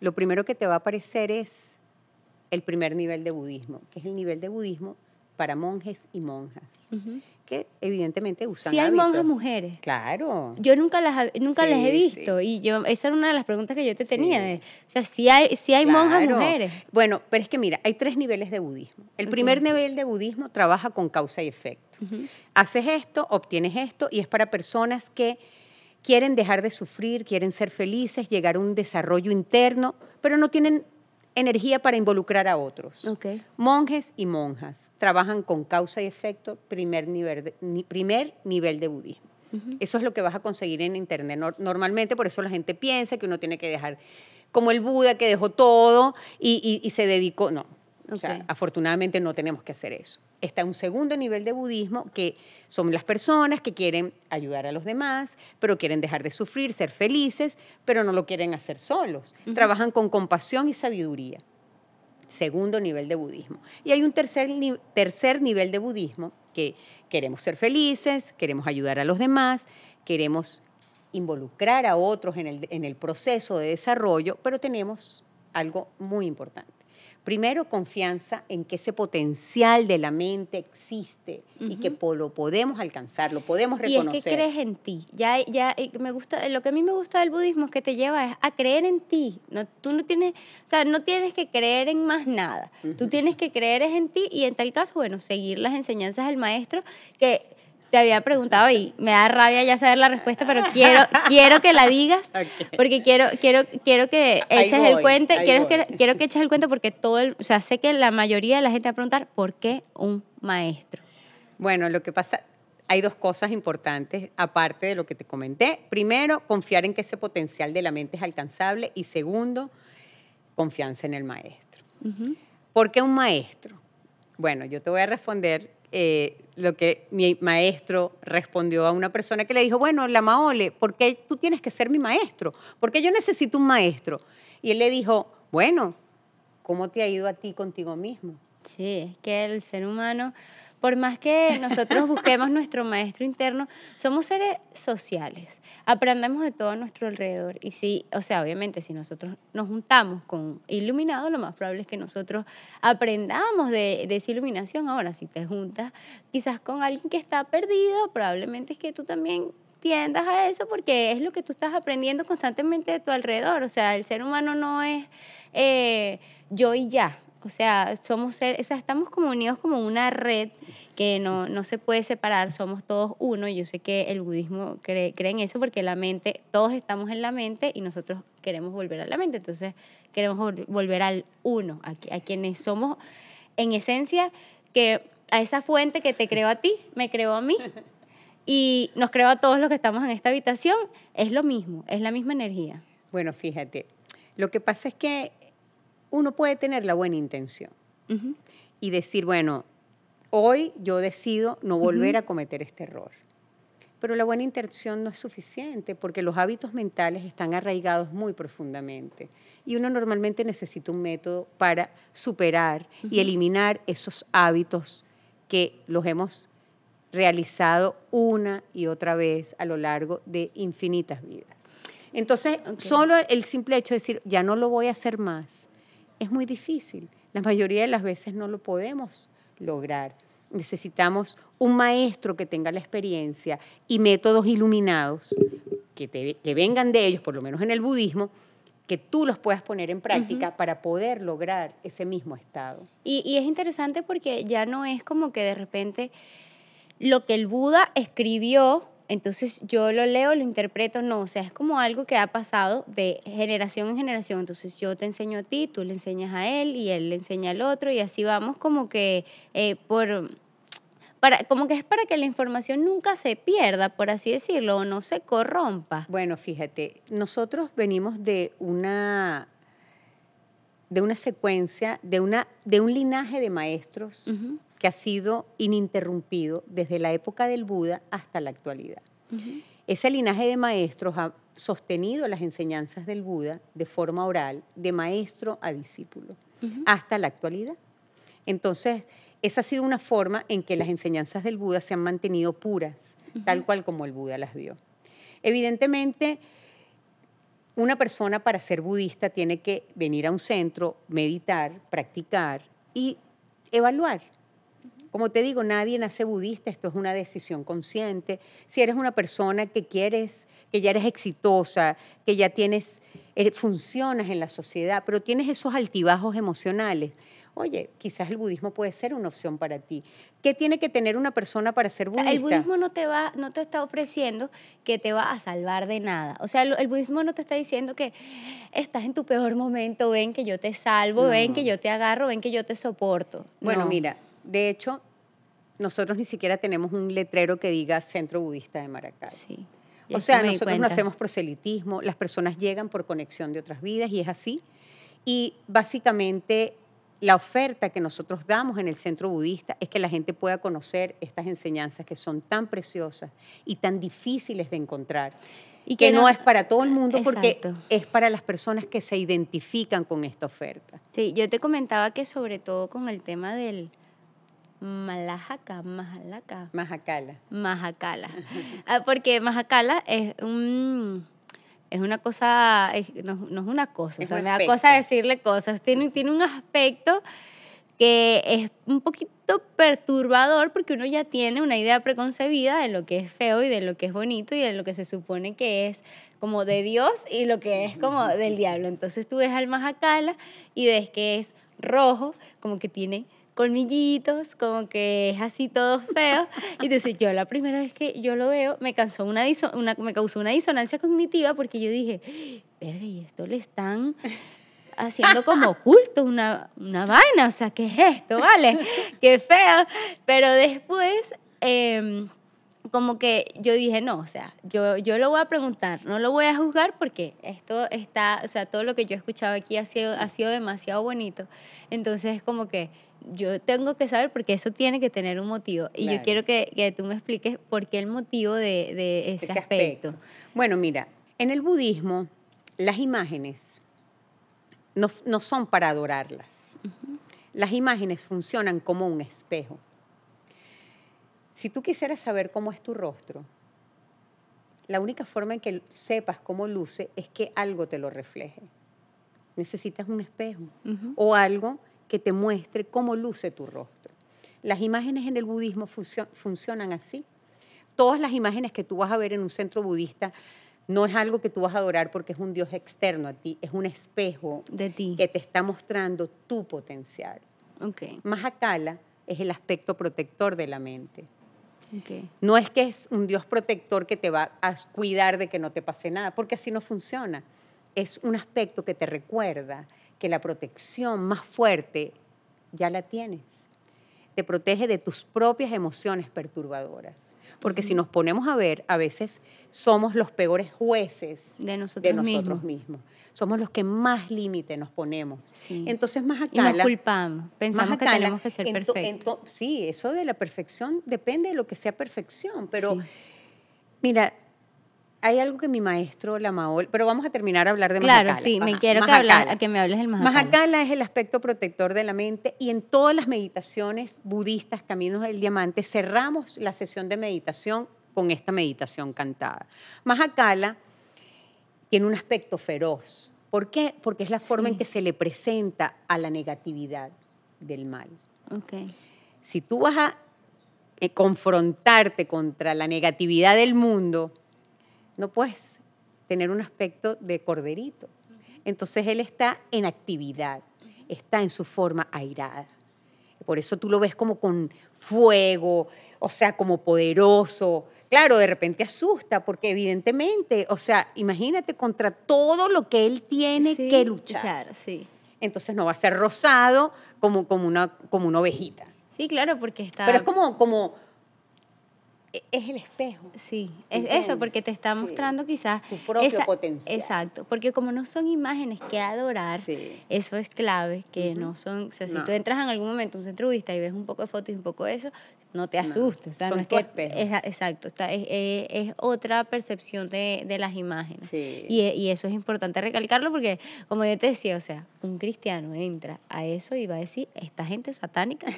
lo primero que te va a aparecer es el primer nivel de budismo, que es el nivel de budismo para monjes y monjas que evidentemente usan Sí hay monjas mujeres. Claro. Yo nunca las, nunca las he visto y yo esa era una de las preguntas que yo te tenía. o sea, sí hay, sí hay monjas mujeres. Bueno, pero es que mira, hay tres niveles de budismo. El primer nivel de budismo trabaja con causa y efecto. Haces esto, obtienes esto y es para personas que quieren dejar de sufrir, quieren ser felices, llegar a un desarrollo interno, pero no tienen energía para involucrar a otros. Monjes y monjas trabajan con causa y efecto, primer nivel de, primer nivel de budismo. Eso es lo que vas a conseguir en Internet normalmente, por eso la gente piensa que uno tiene que dejar, como el Buda que dejó todo y, se dedicó, no. O sea, afortunadamente no tenemos que hacer eso. Está un segundo nivel de budismo que son las personas que quieren ayudar a los demás, pero quieren dejar de sufrir, ser felices, pero no lo quieren hacer solos. Trabajan con compasión y sabiduría. Segundo nivel de budismo. Y hay un tercer, tercer nivel de budismo que queremos ser felices, queremos ayudar a los demás, queremos involucrar a otros en el, en el proceso de desarrollo, pero tenemos algo muy importante primero confianza en que ese potencial de la mente existe y que lo podemos alcanzar, lo podemos reconocer. Y es que crees en ti. Ya, ya me gusta, lo que a mí me gusta del budismo es que te lleva a creer en ti. No, tú no tienes, o sea, no tienes que creer en más nada. Tú tienes que creer en ti y en tal caso, bueno, seguir las enseñanzas del maestro que te había preguntado y me da rabia ya saber la respuesta, pero quiero, quiero que la digas, porque quiero, quiero, quiero que eches el cuento, quiero que, quiero que eches el cuento porque todo, el, o sea, sé que la mayoría de la gente va a preguntar, ¿por qué un maestro? Bueno, lo que pasa, hay dos cosas importantes, aparte de lo que te comenté. Primero, confiar en que ese potencial de la mente es alcanzable y segundo, confianza en el maestro. ¿Por qué un maestro? Bueno, yo te voy a responder eh, lo que mi maestro respondió a una persona que le dijo, bueno, la Maole, ¿por qué tú tienes que ser mi maestro? ¿Por qué yo necesito un maestro? Y él le dijo, bueno, ¿cómo te ha ido a ti contigo mismo? Sí, es que el ser humano por más que nosotros busquemos nuestro maestro interno, somos seres sociales. Aprendemos de todo a nuestro alrededor. Y o sea, obviamente, si nosotros nos juntamos con iluminado, lo más probable es que nosotros aprendamos de, de esa iluminación. Ahora, si te juntas quizás con alguien que está perdido, probablemente es que tú también tiendas a eso porque es lo que tú estás aprendiendo constantemente de tu alrededor. O sea, el ser humano no es eh, yo y ya. O sea, somos o sea, estamos como unidos como una red que no, no se puede separar, somos todos uno. Yo sé que el budismo cree, en eso porque la mente, todos estamos en la mente y nosotros queremos volver a la mente. Entonces, queremos volver al uno, a, a quienes somos en esencia, que a esa fuente que te creó a ti, me creó a mí. y nos creó a todos los que estamos en esta habitación, es lo mismo, es la misma energía. Bueno, fíjate, lo que pasa es que uno puede tener la buena intención y decir, bueno, hoy yo decido no volver a cometer este error. Pero la buena intención no es suficiente porque los hábitos mentales están arraigados muy profundamente y uno normalmente necesita un método para superar y eliminar esos hábitos que los hemos realizado una y otra vez a lo largo de infinitas vidas. Entonces, solo el simple hecho de decir, ya no lo voy a hacer más, es muy difícil. La mayoría de las veces no lo podemos lograr. Necesitamos un maestro que tenga la experiencia y métodos iluminados que, que vengan de ellos, por lo menos en el budismo, que tú los puedas poner en práctica para poder lograr ese mismo estado. Y, y, es interesante porque ya no es como que de repente lo que el Buda escribió, entonces yo lo leo, lo interpreto, no, o sea, es como algo que ha pasado de generación en generación, entonces yo te enseño a ti, tú le enseñas a él y él le enseña al otro y así vamos como que eh, por... Para, como que es para que la información nunca se pierda, por así decirlo, o no se corrompa. Bueno, fíjate, nosotros venimos de una de una secuencia, de, una, de un linaje de maestros que ha sido ininterrumpido desde la época del Buda hasta la actualidad. Ese linaje de maestros ha sostenido las enseñanzas del Buda de forma oral, de maestro a discípulo, hasta la actualidad. Entonces, esa ha sido una forma en que las enseñanzas del Buda se han mantenido puras, tal cual como el Buda las dio. Evidentemente, una persona para ser budista tiene que venir a un centro, meditar, practicar y evaluar como te digo, nadie nace budista, esto es una decisión consciente. Si eres una persona que quieres, que ya eres exitosa, que ya tienes, eh, funcionas en la sociedad, pero tienes esos altibajos emocionales, oye, quizás el budismo puede ser una opción para ti. ¿Qué tiene que tener una persona para ser budista? el budismo no te va, no te está ofreciendo que te va a salvar de nada. O sea, el, budismo no te está diciendo que estás en tu peor momento, ven que yo te salvo, ven que yo te agarro, ven que yo te soporto. Bueno, mira, de hecho, nosotros ni siquiera tenemos un letrero que diga Centro Budista de Maracay. Sí. O sea, nosotros no hacemos proselitismo, las personas llegan por conexión de otras vidas y es así. Y básicamente la oferta que nosotros damos en el centro budista es que la gente pueda conocer estas enseñanzas que son tan preciosas y tan difíciles de encontrar. Y que, no, es para todo el mundo porque es para las personas que se identifican con esta oferta. Sí, yo te comentaba que sobre todo con el tema del, Malajaca, Majalaca. Majacala. Majacala. Ah, porque Majacala es un es una cosa, no, es una cosa, o sea, me da cosa decirle cosas. Tiene, tiene un aspecto que es un poquito perturbador porque uno ya tiene una idea preconcebida de lo que es feo y de lo que es bonito y de lo que se supone que es como de Dios y lo que es como del diablo. Entonces tú ves al Majacala y ves que es rojo, como que tiene colmillitos, como que es así todo feo. Y entonces yo la primera vez que yo lo veo me, causó una, me causó una disonancia cognitiva porque yo dije, verga, y esto le están haciendo como oculto una, una vaina, o sea, ¿qué es esto? ¿Vale? Qué feo. Pero después... Em, como que yo dije, no, o sea, yo, yo lo voy a preguntar, no lo voy a juzgar porque esto está, o sea, todo lo que yo he escuchado aquí ha sido, ha sido demasiado bonito. Entonces, como que yo tengo que saber porque eso tiene que tener un motivo. Y yo quiero que, que, tú me expliques por qué el motivo de, de ese, aspecto. Bueno, mira, en el budismo las imágenes no, no son para adorarlas. Las imágenes funcionan como un espejo. Si tú quisieras saber cómo es tu rostro, la única forma en que sepas cómo luce es que algo te lo refleje. Necesitas un espejo o algo que te muestre cómo luce tu rostro. Las imágenes en el budismo funcionan así. Todas las imágenes que tú vas a ver en un centro budista no es algo que tú vas a adorar porque es un Dios externo a ti, es un espejo de ti que te está mostrando tu potencial. Okay. Mahakala es el aspecto protector de la mente. No es que es un Dios protector que te va a cuidar de que no te pase nada, porque así no funciona. Es un aspecto que te recuerda que la protección más fuerte ya la tienes. Te protege de tus propias emociones perturbadoras. Porque si nos ponemos a ver, a veces somos los peores jueces De nosotros de nosotros mismos. mismos. Somos los que más límite nos ponemos. Sí. Entonces, más Y nos acá. culpamos. Pensamos que tenemos que ser perfectos. sí, eso de la perfección depende de lo que sea perfección. Pero, Sí. mira, hay algo que mi maestro, la Maol, pero vamos a terminar a hablar de Claro, Mahakala. sí, me quiero que, Mahakala. habla- que me hables del Mahakala. Mahakala es el aspecto protector de la mente y en todas las meditaciones budistas, Caminos del Diamante, cerramos la sesión de meditación con esta meditación cantada. Mahakala tiene un aspecto feroz. ¿Por qué? Porque es la forma Sí. en que se le presenta a la negatividad del mal. Ok. Si tú vas a eh, confrontarte contra la negatividad del mundo, no puedes tener un aspecto de corderito. Entonces él está en actividad, está en su forma airada. Por eso tú lo ves como con fuego, o sea, como poderoso. Claro, de repente asusta, porque evidentemente, o sea, imagínate contra todo lo que él tiene Sí, que luchar. sí. Entonces no va a ser rosado como, como, una, como una ovejita. Sí, claro, porque está... Pero es como, como, es el espejo. Sí, es ¿Entiendes? eso, porque te está Sí. mostrando quizás... Tu propio potencial. Exacto, porque como no son imágenes que adorar, Sí. eso es clave, que no son... O sea, si No. tú entras en algún momento a un centro budista y ves un poco de fotos y un poco de eso, no te No, asustes. O sea, son no es tu que... espejo. es- exacto, está, es, es- es otra percepción de, de las imágenes. Sí. Y, y eso es importante recalcarlo porque, como yo te decía, o sea, un cristiano entra a eso y va a decir, esta gente satánica,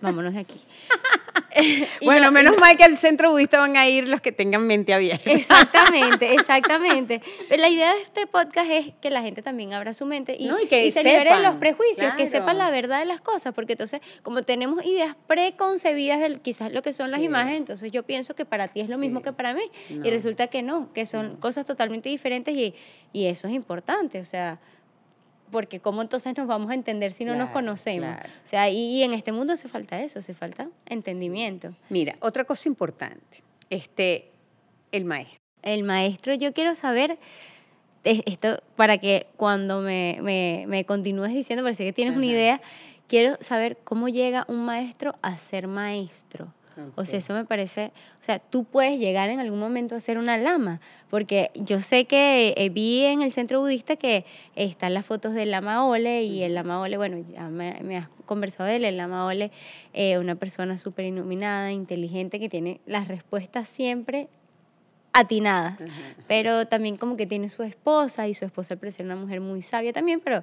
vámonos de aquí. Bueno, no- menos no- mal que al centro budista van a ir los que tengan mente abierta. Exactamente, exactamente. Pero la idea de este podcast es que la gente también abra su mente y, No, y que se libere de los prejuicios, que sepan la verdad de las cosas, porque entonces, como tenemos ideas preconcebidas de quizás lo que son las Sí. imágenes, entonces yo pienso que para ti es lo mismo que para mí, No. y resulta que no, que son cosas totalmente diferentes y, y eso es importante, o sea, porque cómo entonces nos vamos a entender si no nos conocemos. claro. O sea, y, y en este mundo hace falta eso, hace falta entendimiento. Mira, otra cosa importante, este, el maestro. El maestro, yo quiero saber es- esto para que cuando me, me, me continúes diciendo, parece que tienes una idea, quiero saber cómo llega un maestro a ser maestro. O sea, eso me parece, o sea, tú puedes llegar en algún momento a ser una lama, porque yo sé que eh, vi en el centro budista que están las fotos del lama Ole y el lama Ole, bueno, ya me, me has conversado de él, el lama Ole, eh, una persona súper iluminada, inteligente, que tiene las respuestas siempre atinadas, Ajá. pero también como que tiene su esposa y su esposa parece ser una mujer muy sabia también, pero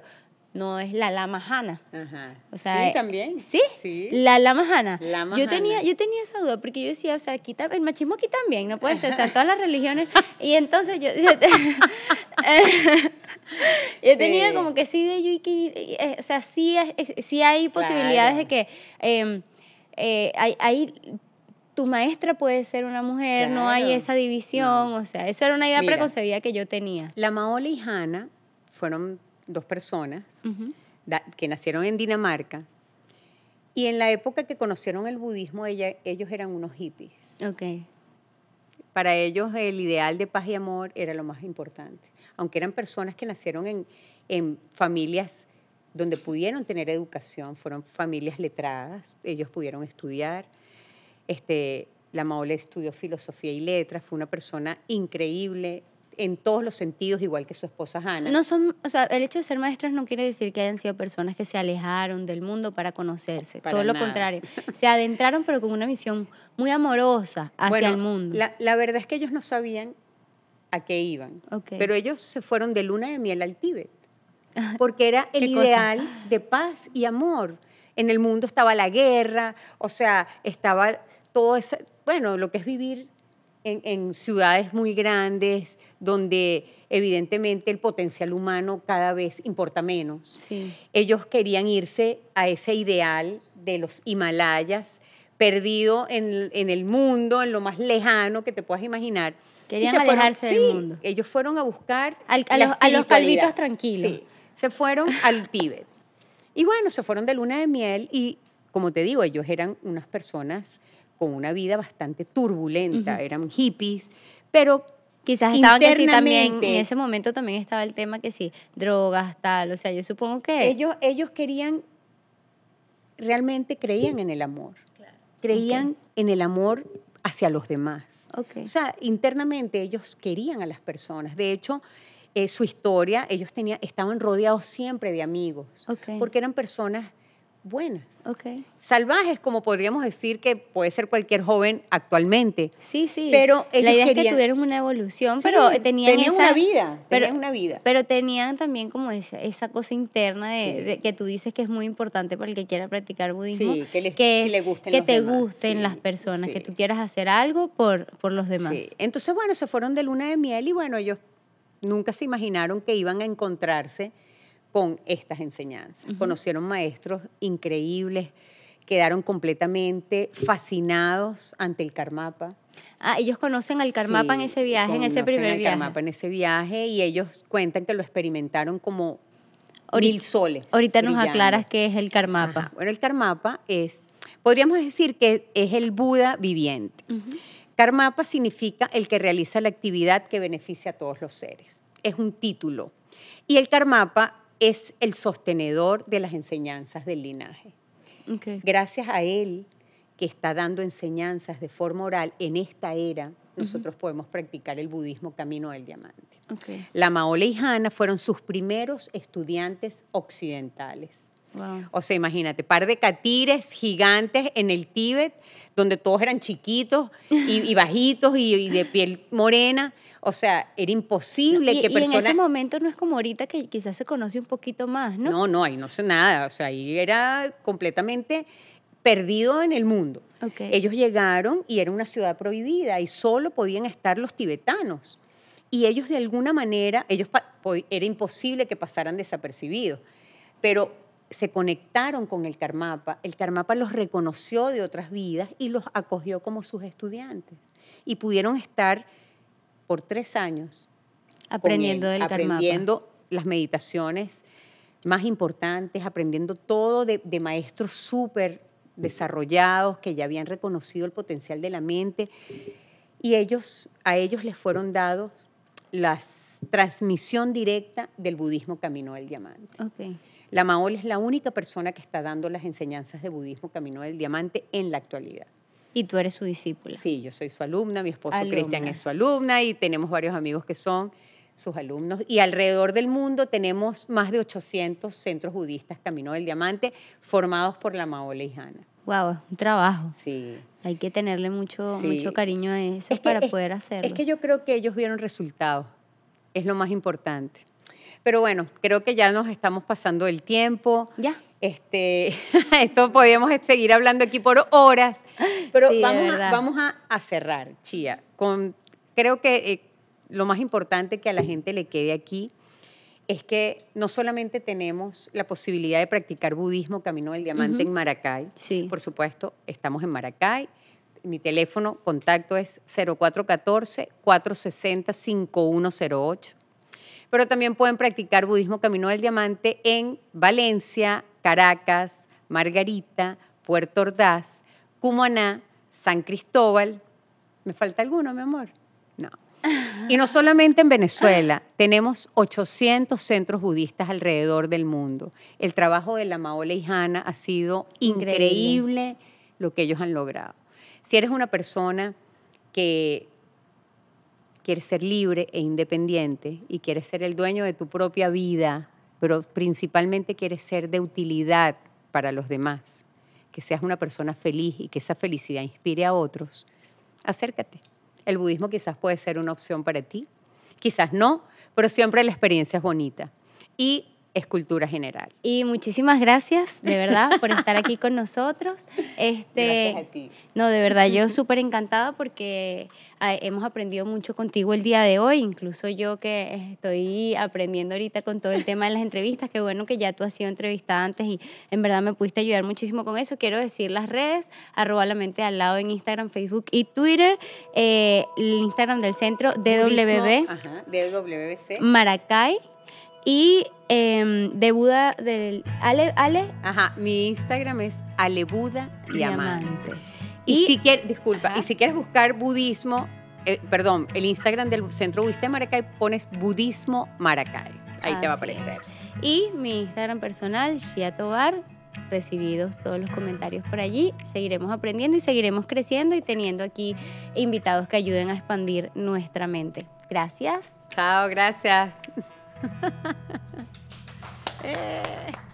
no es la lama Hanna. Ajá. O sea, sí, también. ¿Sí? Sí. La lama Hanna. Lama yo tenía, Hanna. yo tenía esa duda porque yo decía, o sea, aquí el machismo aquí también, no puede ser, o sea, todas las religiones. Y entonces yo, yo tenía Sí. como que sí de yo y que, eh, o sea, sí, sí hay posibilidades de que eh, eh, hay, hay- tu maestra puede ser una mujer, no hay esa división, o sea, eso era una idea Mira. preconcebida que yo tenía. La Maole y Hannah fueron dos personas Ujú. da- que nacieron en Dinamarca y en la época que conocieron el budismo ella- ellos eran unos hippies. Ok. Para ellos el ideal de paz y amor era lo más importante, aunque eran personas que nacieron en, en familias donde pudieron tener educación, fueron familias letradas, ellos pudieron estudiar. Este, la Maole estudió filosofía y letras, fue una persona increíble en todos los sentidos, igual que su esposa Hannah. No son, o sea, el hecho de ser maestras no quiere decir que hayan sido personas que se alejaron del mundo para conocerse. Para Todo lo contrario. Se adentraron, pero con una visión muy amorosa hacia Bueno, el mundo. La, la verdad es que ellos no sabían a qué iban, Ok. pero ellos se fueron de luna de miel al Tíbet, porque era el ideal de paz y amor. En el mundo estaba la guerra, o sea, estaba todo eso, bueno, lo que es vivir en, en ciudades muy grandes, donde evidentemente el potencial humano cada vez importa menos. Sí. Ellos querían irse a ese ideal de los Himalayas, perdido en, en el mundo, en lo más lejano que te puedas imaginar. Querían fueron- alejarse del sí, mundo. Ellos fueron a buscar Al- a los- a los calvitos tranquilos. Sí, se fueron al Tíbet. Y bueno, se fueron de luna de miel y, como te digo, ellos eran unas personas con una vida bastante turbulenta, eran hippies, pero Quizás estaban que sí también, en ese momento también estaba el tema que sí, drogas, tal, o sea, yo supongo que... ellos, ellos querían realmente creían en el amor. Creían en el amor hacia los demás. Ok. O sea, internamente ellos querían a las personas. De hecho, eh, su historia, ellos tenían, estaban rodeados siempre de amigos, Ok. porque eran personas buenas. Ok. Salvajes, como podríamos decir que puede ser cualquier joven actualmente. Sí, sí. Pero ellos la idea es que tuvieron una evolución, Sí, pero tenían, esa, una vida, pero- tenían una vida. Pero tenían también como esa, esa cosa interna de, de- que tú dices que es muy importante para el que quiera practicar budismo, Sí, que les- es que gusten que los te demás, gusten las personas, que tú quieras hacer algo por, por los demás. Entonces, bueno, se fueron de luna de miel y bueno, ellos nunca se imaginaron que iban a encontrarse con estas enseñanzas. Conocieron maestros increíbles, quedaron completamente fascinados ante el Karmapa. Ah, ellos conocen al Karmapa en Sí, ese viaje, en ese conocen primer al viaje. Karmapa en ese viaje y ellos cuentan que lo experimentaron como Ahorita- mil soles. Ahorita nos brillando. aclaras qué es el Karmapa. Ajá. Bueno, el Karmapa es, podríamos decir que es el Buda viviente. Karmapa significa el que realiza la actividad que beneficia a todos los seres. Es un título. Y el Karmapa es el sostenedor de las enseñanzas del linaje. Gracias a él, que está dando enseñanzas de forma oral en esta era, nosotros podemos practicar el budismo camino del diamante. La Maole y Hanna fueron sus primeros estudiantes occidentales. Wow. O sea, imagínate, par de catires gigantes en el Tíbet, donde todos eran chiquitos y, y bajitos y, y de piel morena. O sea, era imposible Y, que y en ese personas... momento no es como ahorita que quizás se conoce un poquito más, ¿no? No, no, ahí no sé nada. O sea, ahí era completamente perdido en el mundo. Ok. Ellos llegaron y era una ciudad prohibida y solo podían estar los tibetanos. Y ellos de alguna manera, ellos era imposible que pasaran desapercibidos, pero se conectaron con el Karmapa. El Karmapa los reconoció de otras vidas y los acogió como sus estudiantes. Y pudieron estar por tres años aprendiendo él, del Karmapa. aprendiendo las meditaciones más importantes, aprendiendo todo de, de maestros súper desarrollados que ya habían reconocido el potencial de la mente y ellos a ellos les fueron dados la transmisión directa del budismo Camino del Diamante. Ok. La Maol es la única persona que está dando las enseñanzas de budismo Camino del Diamante en la actualidad. Y tú eres su discípula. Sí, yo soy su alumna, mi esposo. Cristian es su alumna y tenemos varios amigos que son sus alumnos. Y alrededor del mundo tenemos más de 800 centros budistas Camino del Diamante formados por la Maole y Hanna. Wow, es un trabajo. Sí. Hay que tenerle mucho, Sí. mucho cariño a eso Es que- para es- poder hacerlo. Es que yo creo que ellos vieron resultados. Es lo más importante. Pero bueno, creo que ya nos estamos pasando el tiempo. Ya. Este, esto podríamos seguir hablando aquí por horas, pero Sí, vamos, a, vamos a, a cerrar, Chía. Con, creo que eh, lo más importante que a la gente le quede aquí es que no solamente tenemos la posibilidad de practicar budismo Camino del Diamante en Maracay, Sí. por supuesto, estamos en Maracay. Mi teléfono, contacto es 0414-460-5108. Pero también pueden practicar budismo Camino del Diamante en Valencia, Caracas, Margarita, Puerto Ordaz, Cumaná, San Cristóbal. ¿Me falta alguno, mi amor? No. Y no solamente en Venezuela, tenemos 800 centros budistas alrededor del mundo. El trabajo de la Maola y Hanna ha sido Increíble. increíble lo que ellos han logrado. Si eres una persona que quieres ser libre e independiente y quieres ser el dueño de tu propia vida, pero principalmente quieres ser de utilidad para los demás, que seas una persona feliz y que esa felicidad inspire a otros, acércate. El budismo quizás puede ser una opción para ti, quizás no, pero siempre la experiencia es bonita. Y es cultura general. Y muchísimas gracias, de verdad, por estar aquí con nosotros. Este, Gracias a ti. No, de verdad, yo súper encantada porque ah, hemos aprendido mucho contigo el día de hoy, incluso yo que estoy aprendiendo ahorita con todo el tema de las entrevistas, qué bueno que ya tú has sido entrevistada antes y en verdad me pudiste ayudar muchísimo con eso. Quiero decir las redes, arroba la mente al lado en Instagram, Facebook y Twitter, eh, el Instagram del centro, DWB, Ajá, DWBC. Maracay y em, de Buda del Ale, Ale Ajá, mi Instagram es Alebuda Diamante. Y, Y- si quieres, disculpa, Ajá. y si quieres buscar budismo, eh, perdón, el Instagram del Centro Budista de Maracay pones Budismo Maracay. Ahí te va a aparecer. es. Y mi Instagram personal, Shia Tobar, recibidos todos los comentarios por allí. Seguiremos aprendiendo y seguiremos creciendo y teniendo aquí invitados que ayuden a expandir nuestra mente. Gracias. Chao, gracias. eh.